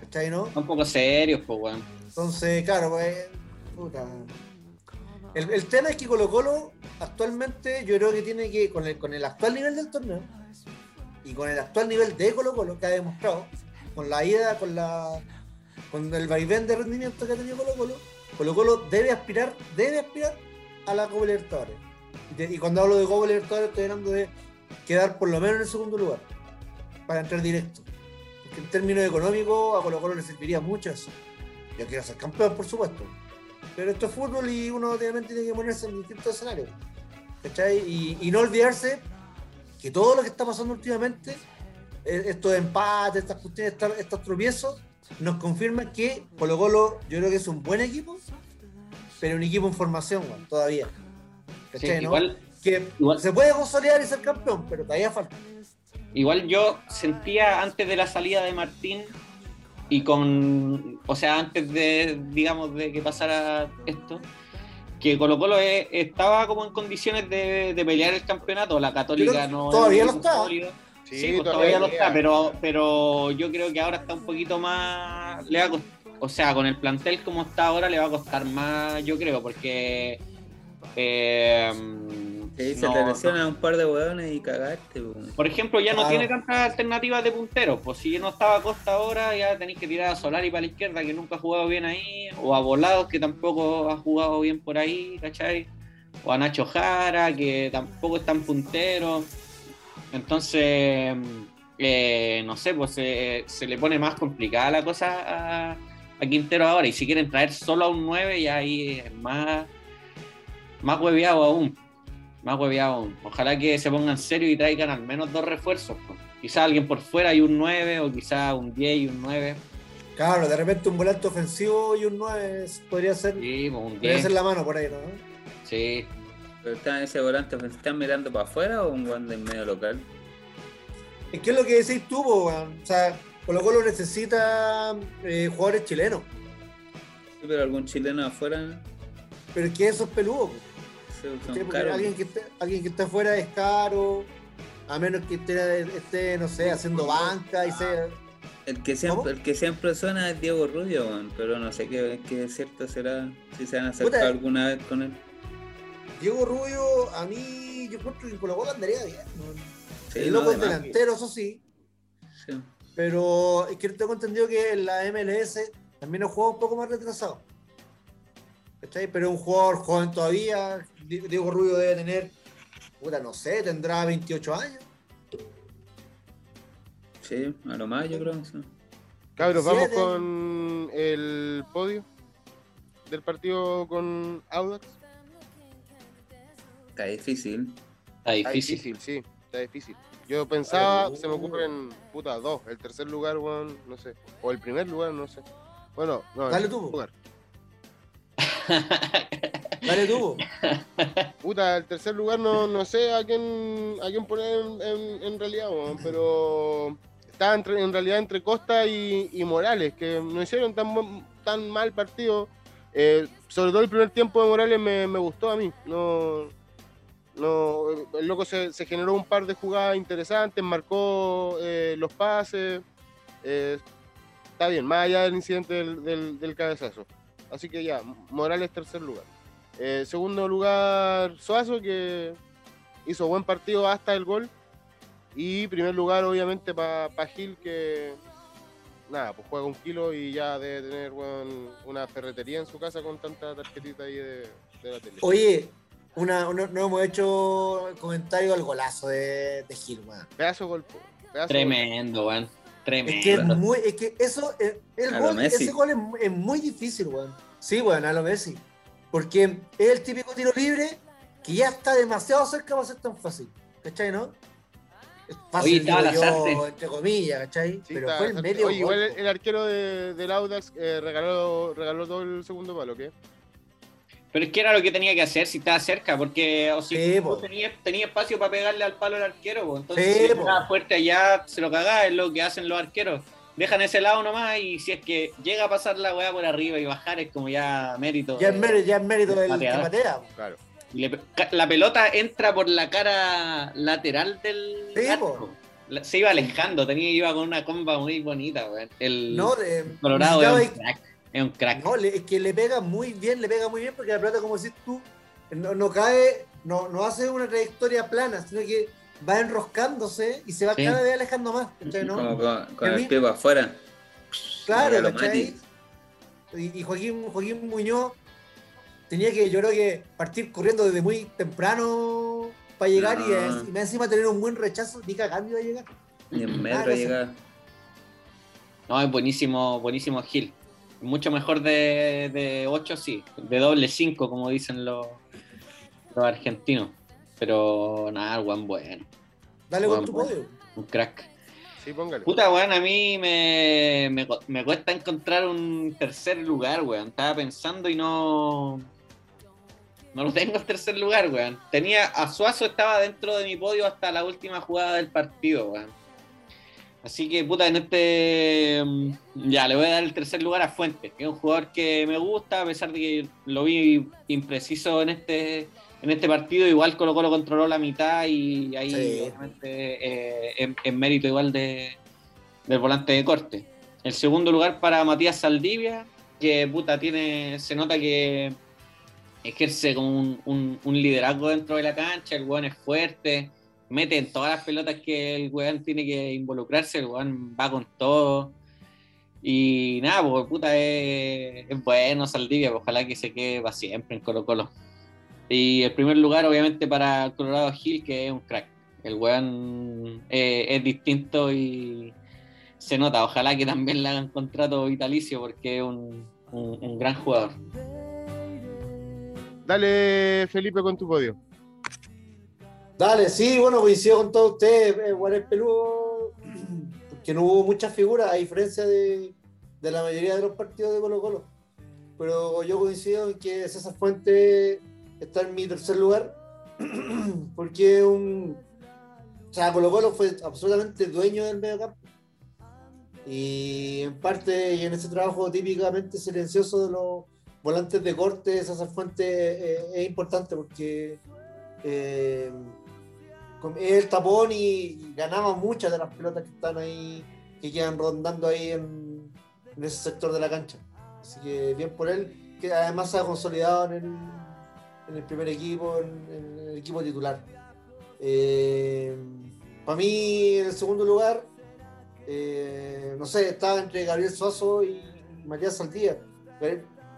Speaker 4: ¿Cachai, no?
Speaker 5: Un poco serios, pues, weón.
Speaker 4: Entonces, claro, pues. Puta. El, el tema es que Colo Colo actualmente yo creo que tiene que, con el, con el actual nivel del torneo y con el actual nivel de Colo Colo que ha demostrado, con la ida, con la con el vaivén de rendimiento que ha tenido Colo Colo, Colo Colo debe aspirar, debe aspirar a la Copa Libertadores. Y, cuando hablo de Copa Libertadores estoy hablando de quedar por lo menos en el segundo lugar para entrar directo. Porque en términos económicos a Colo Colo le serviría mucho eso. Yo quiero ser campeón, por supuesto. Pero esto es fútbol y uno obviamente tiene que ponerse en distintos escenarios. ¿Cachai? Y, y no olvidarse que todo lo que está pasando últimamente, eh, estos empates, estas cuestiones, estos tropiezos, nos confirman que Colo Colo yo creo que es un buen equipo, pero un equipo en formación todavía.
Speaker 5: Sí,
Speaker 4: ¿Cachai? no?
Speaker 5: igual,
Speaker 4: Que
Speaker 5: igual-
Speaker 4: se puede consolidar y ser campeón, pero todavía falta.
Speaker 5: igual yo sentía antes de la salida de Martín y con, o sea, antes de, digamos, de que pasara esto, que Colo Colo eh, estaba como en condiciones de, de pelear el campeonato, la Católica no
Speaker 4: todavía está.
Speaker 2: Sí,
Speaker 5: Sí, pues todavía lo está, pero, pero yo creo que ahora está un poquito más. Le va a cost- o sea, con el plantel como está ahora, le va a costar más, yo creo, porque. eh,
Speaker 3: Sí, se
Speaker 5: no-
Speaker 3: te lesiona un par de hueones y cagaste, po.
Speaker 5: por ejemplo, ya no tiene tantas alternativas de punteros. Pues si no estaba a Costa ahora, ya tenéis que tirar a Solari para la izquierda, que nunca ha jugado bien ahí, o a Volados, que tampoco ha jugado bien por ahí, ¿cachai? O a Nacho Jara, que tampoco es tan puntero. Entonces, eh, no sé, pues se, se le pone más complicada la cosa a, a Quintero ahora. Y si quieren traer solo a un 9, ya ahí es más, más hueveado aún. Más hueveado aún. Ojalá que se pongan serio y traigan al menos dos refuerzos. pues. Quizá alguien por fuera y un 9, o quizá un 10 y un 9.
Speaker 4: Claro, de repente un volante ofensivo y un 9 podría ser,
Speaker 5: Sí, pues, un
Speaker 4: podría
Speaker 5: 10.
Speaker 4: ser la mano por ahí, ¿no?
Speaker 5: Sí.
Speaker 3: ¿Pero están ese volante, ¿están mirando para afuera o un guante en medio local?
Speaker 4: Es que es lo que decís tú, weón. O sea, Colo Colo necesita eh, jugadores chilenos.
Speaker 3: Sí, pero algún chileno afuera
Speaker 4: Pero es que eso es peludo.
Speaker 3: sí,
Speaker 4: porque
Speaker 3: caros.
Speaker 4: alguien, que esté, alguien que esté afuera es caro, a menos que esté, esté, no sé, haciendo banca y sea.
Speaker 3: El que siempre,
Speaker 4: ¿Cómo?
Speaker 3: el que siempre suena es Diego Rubio, weón, pero no sé qué, qué cierto será si se han acercado
Speaker 4: Puta.
Speaker 3: alguna vez con él.
Speaker 4: Diego Rubio, a mí, yo encuentro que Colo Colo andaría bien. el loco es delantero, eso sí,
Speaker 3: sí.
Speaker 4: pero es que tengo entendido que en la MLS también es un juego un poco más retrasado. ¿Cachai? Pero es un jugador joven todavía. Di- Diego Rubio debe tener, puta, no sé, tendrá 28 años.
Speaker 3: Sí, a lo más yo creo. sí.
Speaker 2: Cabros, vamos con el podio del partido con Audax.
Speaker 3: Está difícil.
Speaker 5: Está
Speaker 2: Está
Speaker 5: difícil.
Speaker 2: difícil, sí, está difícil. Yo pensaba,
Speaker 4: Ay,
Speaker 2: se me ocurren, puta, dos. El tercer lugar, weón, no sé. O el primer lugar, no sé. Bueno, no, <laughs>
Speaker 4: Dale tú.
Speaker 2: lugar.
Speaker 4: Dale tú.
Speaker 2: Puta, el tercer lugar no, no sé a quién, a quién poner en, en- en realidad, weón, pero está entre- en realidad entre Costa y, y Morales, que no hicieron tan, buen- tan mal partido. Eh, sobre todo el primer tiempo de Morales me, me gustó a mí. No, no, el loco se, generó un par de jugadas interesantes, marcó eh, los pases. eh, está bien, más allá del incidente del, cabezazo. Así que ya, Morales tercer lugar. Eh, segundo lugar, Suazo, que hizo buen partido hasta el gol. Y primer lugar, obviamente, para Gil, que nada, pues juega un kilo y ya debe tener una ferretería en su casa con tanta tarjetita ahí de, de la tele.
Speaker 4: Oye, una, una- no hemos hecho comentario al golazo de, de Gil, weón.
Speaker 2: Pedazo de gol. po, pedazo de gol.
Speaker 5: Tremendo, weón.
Speaker 4: Es
Speaker 5: Tremendo.
Speaker 4: que es muy, es que eso, eh, el gol, ese gol es, mu- es muy difícil, weón. Sí, weón, a lo Messi. Porque es el típico tiro libre que ya está demasiado cerca para ser tan fácil. ¿Cachai, no? Es fácil,
Speaker 5: Oye,
Speaker 4: digo yo, entre comillas, ¿cachai?
Speaker 2: Sí,
Speaker 4: Pero
Speaker 2: está-
Speaker 4: fue el medio
Speaker 2: Oye, igual el arquero de, del Audax eh, regaló, regaló todo el segundo palo, ¿qué?
Speaker 5: Pero es que era lo que tenía que hacer si estaba cerca, porque o si
Speaker 4: Sí,
Speaker 5: no
Speaker 4: po.
Speaker 5: tenía, tenía espacio para pegarle al palo al arquero, po. entonces
Speaker 4: Sí,
Speaker 5: si pegaba fuerte allá, se lo cagaba, es lo que hacen los arqueros. Dejan ese lado nomás y si es que llega a pasar la weá por arriba y bajar es como ya mérito.
Speaker 4: Ya es mérito, ya es mérito del que patea.
Speaker 2: Claro.
Speaker 5: y le la pelota entra por la cara lateral del
Speaker 4: Sí,
Speaker 5: arco. Se iba alejando, tenía iba con una comba muy bonita, weón. El
Speaker 4: No, de,
Speaker 5: Colorado es un crack. Es un crack.
Speaker 4: No, le- es que le pega muy bien, le pega muy bien porque la pelota, como decís tú, no, no cae, no, no hace una trayectoria plana, sino que va enroscándose y se va
Speaker 5: Sí.
Speaker 4: cada vez alejando más. ¿cachai, no?
Speaker 3: Como con, el
Speaker 4: mí-
Speaker 3: pie para afuera.
Speaker 4: Claro, ¿cachai? Y, y Joaquín, Joaquín Muñoz tenía que, yo creo que partir corriendo desde muy temprano para llegar y,
Speaker 3: No.
Speaker 4: y encima tener un buen rechazo, ni cagando iba a llegar.
Speaker 3: Ni en metro
Speaker 4: hacer.
Speaker 3: llegaba.
Speaker 5: No, es buenísimo, buenísimo Gil. Mucho mejor de, de 8, sí. De doble 5, como dicen los, los argentinos. Pero nada, weón, bueno.
Speaker 4: Dale con tu podio.
Speaker 5: Un crack.
Speaker 2: Sí, póngale.
Speaker 5: Puta, weón, a mí me, me, me cuesta encontrar un tercer lugar, weón. Estaba pensando y no. No lo tengo en tercer lugar, weón. Tenía. A Suazo estaba dentro de mi podio hasta la última jugada del partido, weón. Así que, puta, en este. mm, Ya, le voy a dar el tercer lugar a Fuentes, que es un jugador que me gusta, a pesar de que lo vi impreciso en este. En este partido, igual Colo Colo controló la mitad y ahí,
Speaker 4: Sí.
Speaker 5: obviamente, eh, en, en mérito igual de, del volante de corte. El segundo lugar para Matías Saldivia, que puta tiene, se nota que ejerce como un, un- un liderazgo dentro de la cancha, el weón es fuerte, mete en todas las pelotas que el weón tiene que involucrarse, el weón va con todo. Y nada, pues puta es, bueno Saldivia, pues, ojalá que se quede para siempre en Colo Colo. Y el primer lugar, obviamente, para Colorado Hill, que es un crack. El weón eh, es distinto y se nota. Ojalá que también le hagan contrato vitalicio porque es un, un- un gran jugador.
Speaker 2: Dale, Felipe, con tu podio.
Speaker 4: Dale, sí, bueno, coincido con todos ustedes. eh, Peludo, porque no hubo muchas figuras, a diferencia de, la mayoría de los partidos de Colo Colo. Pero yo coincido en que César Fuente está en mi tercer lugar, <clears throat> porque un... O sea, Colo Colo fue absolutamente dueño del medio campo. Y en parte, y en ese trabajo típicamente silencioso de los volantes de corte, César Fuente eh, es importante porque eh, el tapón y, ganaba muchas de las pelotas que están ahí, que quedan rondando ahí en, en ese sector de la cancha. Así que bien por él, que además se ha consolidado en el, en el primer equipo, en, el equipo titular. Eh, para mí, en el segundo lugar, eh, no sé, estaba entre Gabriel Suazo y Matías Saldía,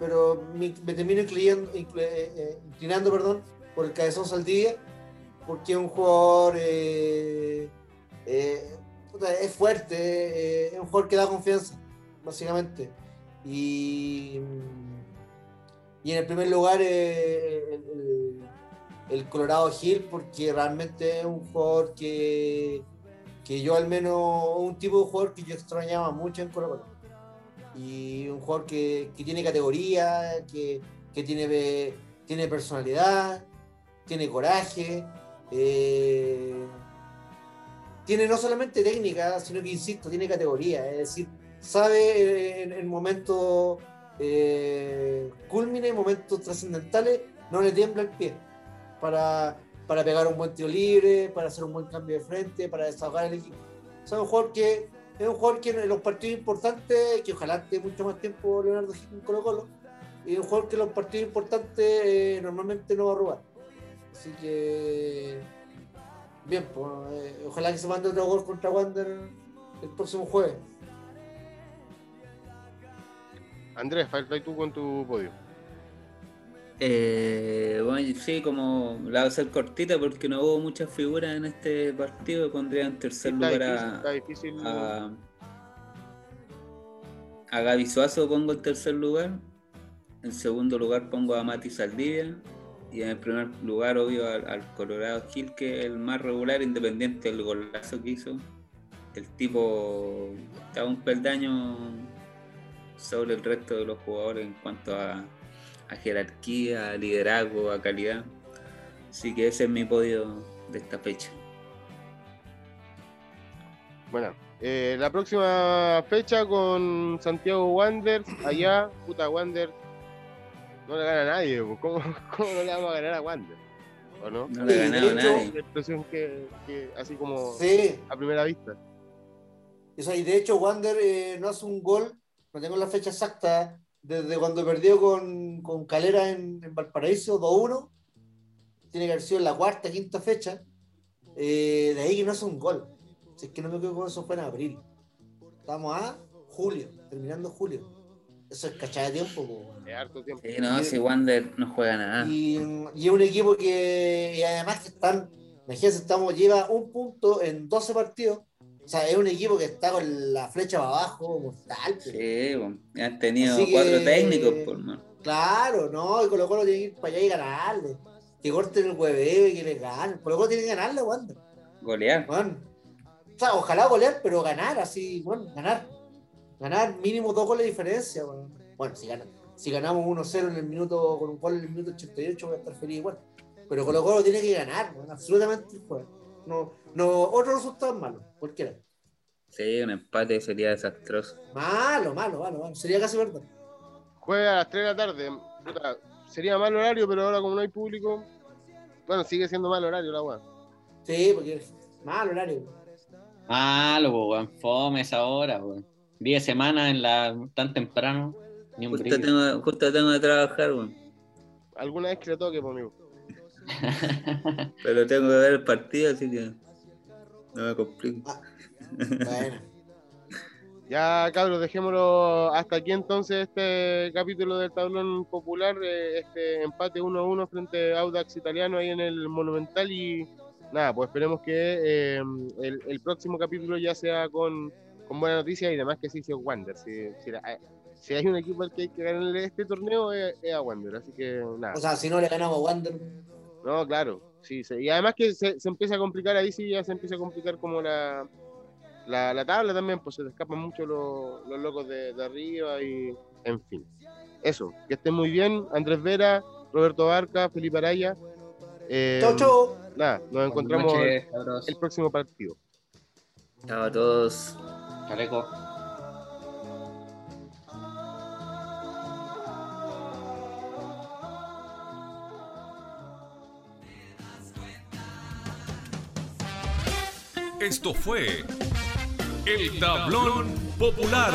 Speaker 4: pero me, termino inclinando, eh, inclinando perdón, por el Cabezón Saldía, porque es un jugador es fuerte, es un jugador que da confianza, básicamente. Y, y en el primer lugar el, el, Colorado Hill, porque realmente es un jugador que, que yo al menos, un tipo de jugador que yo extrañaba mucho en Colorado. Y un jugador que, que tiene categoría, que, que, tiene, tiene personalidad, tiene coraje. Eh, tiene no solamente técnica, sino que, insisto, tiene categoría. Es decir, sabe en, el momento eh, momentos trascendentales, no le tiembla el pie para, para pegar un buen tiro libre, para hacer un buen cambio de frente, para desahogar el equipo. es un jugador que es un jugador que en los partidos importantes, que ojalá esté mucho más tiempo Leonardo Gil en Colo Colo, y un jugador que en los partidos importantes eh, normalmente no va a robar. Así que bien, pues, eh, ojalá que se mande otro gol contra Wander el próximo jueves.
Speaker 2: Andrés, falta tú con tu podio.
Speaker 3: Eh, bueno, sí, como la voy a hacer cortita porque no hubo muchas figuras en este partido, pondría en tercer lugar a, a, Gaby Suazo, pongo en tercer lugar. En segundo lugar pongo a Mati Saldivia. Y en primer lugar, obvio, al, Colorado Gil, que es el más regular, independiente del golazo que hizo. El tipo estaba un peldaño sobre el resto de los jugadores en cuanto a, jerarquía, a liderazgo, a calidad. Así que ese es mi podio de esta fecha.
Speaker 2: Bueno, eh, la próxima fecha con Santiago Wanderers, allá, puta Wander, no le gana a nadie, ¿cómo, <laughs> ¿cómo, no le vamos a ganar a Wander? ¿O no?
Speaker 3: No le ganado a nadie.
Speaker 2: expresión que, que, así como
Speaker 4: sí.
Speaker 2: a primera vista.
Speaker 4: y de hecho Wander eh, no hace un gol no tengo la fecha exacta, desde cuando perdió con, con Calera en, Valparaíso 2-1, tiene que haber sido en la cuarta, quinta fecha, eh, de ahí que no hace un gol. Si es que no me equivoco, eso fue en abril. Estamos a julio, terminando julio. Eso es cachada de tiempo.
Speaker 2: Es harto tiempo.
Speaker 3: Sí, no, si Wander no juega nada.
Speaker 4: Y, y, es un equipo que, y además que están, imagínense, estamos, lleva un punto en 12 partidos o sea, es un equipo que está con la flecha para abajo, mortal.
Speaker 3: Sí, han tenido cuatro técnicos, por más.
Speaker 4: Claro, no, y Colo Colo tiene que ir para allá y ganarle. Que corten el hueveo y que le ganen. Colo Colo tiene que ganarle, Wanda.
Speaker 3: Golear.
Speaker 4: Bueno, o sea, ojalá golear, pero ganar así, bueno, ganar. Ganar mínimo dos goles de diferencia, bueno. Bueno, si, si ganamos 1-0 en el minuto, con un gol en el minuto 88, voy a estar feliz igual. Pero Colo Colo tiene que ganar, bueno, absolutamente el no, no, otro resultado malo, cualquiera.
Speaker 3: Sí, un empate sería desastroso.
Speaker 4: Malo, malo, malo, malo. Sería casi verdad.
Speaker 2: Juega a las 3 de la tarde. sería mal horario, pero ahora como no hay público, bueno, sigue siendo mal horario la weá.
Speaker 4: Sí, porque es mal horario.
Speaker 3: Malo, weón. Fome esa hora, weón. Día semana en la tan temprano. Ni un justo, tengo, justo tengo que trabajar, weón.
Speaker 2: Alguna vez que le toque, conmigo. <laughs>
Speaker 3: Pero tengo que ver el partido, así que no me complico.
Speaker 4: Ah, <laughs> bueno.
Speaker 2: Ya, cabros, dejémoslo hasta aquí entonces este capítulo del tablón popular, eh, este empate 1-1 frente a Audax Italiano ahí en el Monumental y nada, pues esperemos que eh, el, próximo capítulo ya sea con, con buena noticia y demás que sí sea Wander. Si, si, hay un equipo al que hay que ganarle este torneo es, a Wander, así que nada.
Speaker 4: O sea, si no le ganamos a Wander
Speaker 2: no, claro, sí, sí. Y además que se, empieza a complicar ahí, sí, ya se empieza a complicar como la, la, la tabla también, pues se te escapan mucho los, los locos de, de arriba y en fin. Eso, que estén muy bien. Andrés Vera, Roberto Barca, Felipe Araya. Eh,
Speaker 4: Chau, chau.
Speaker 2: Nada, nos
Speaker 5: Buenas
Speaker 2: encontramos
Speaker 5: noches,
Speaker 2: el próximo partido.
Speaker 3: Chao a todos.
Speaker 5: Chaleco.
Speaker 1: Esto fue El Tablón Popular.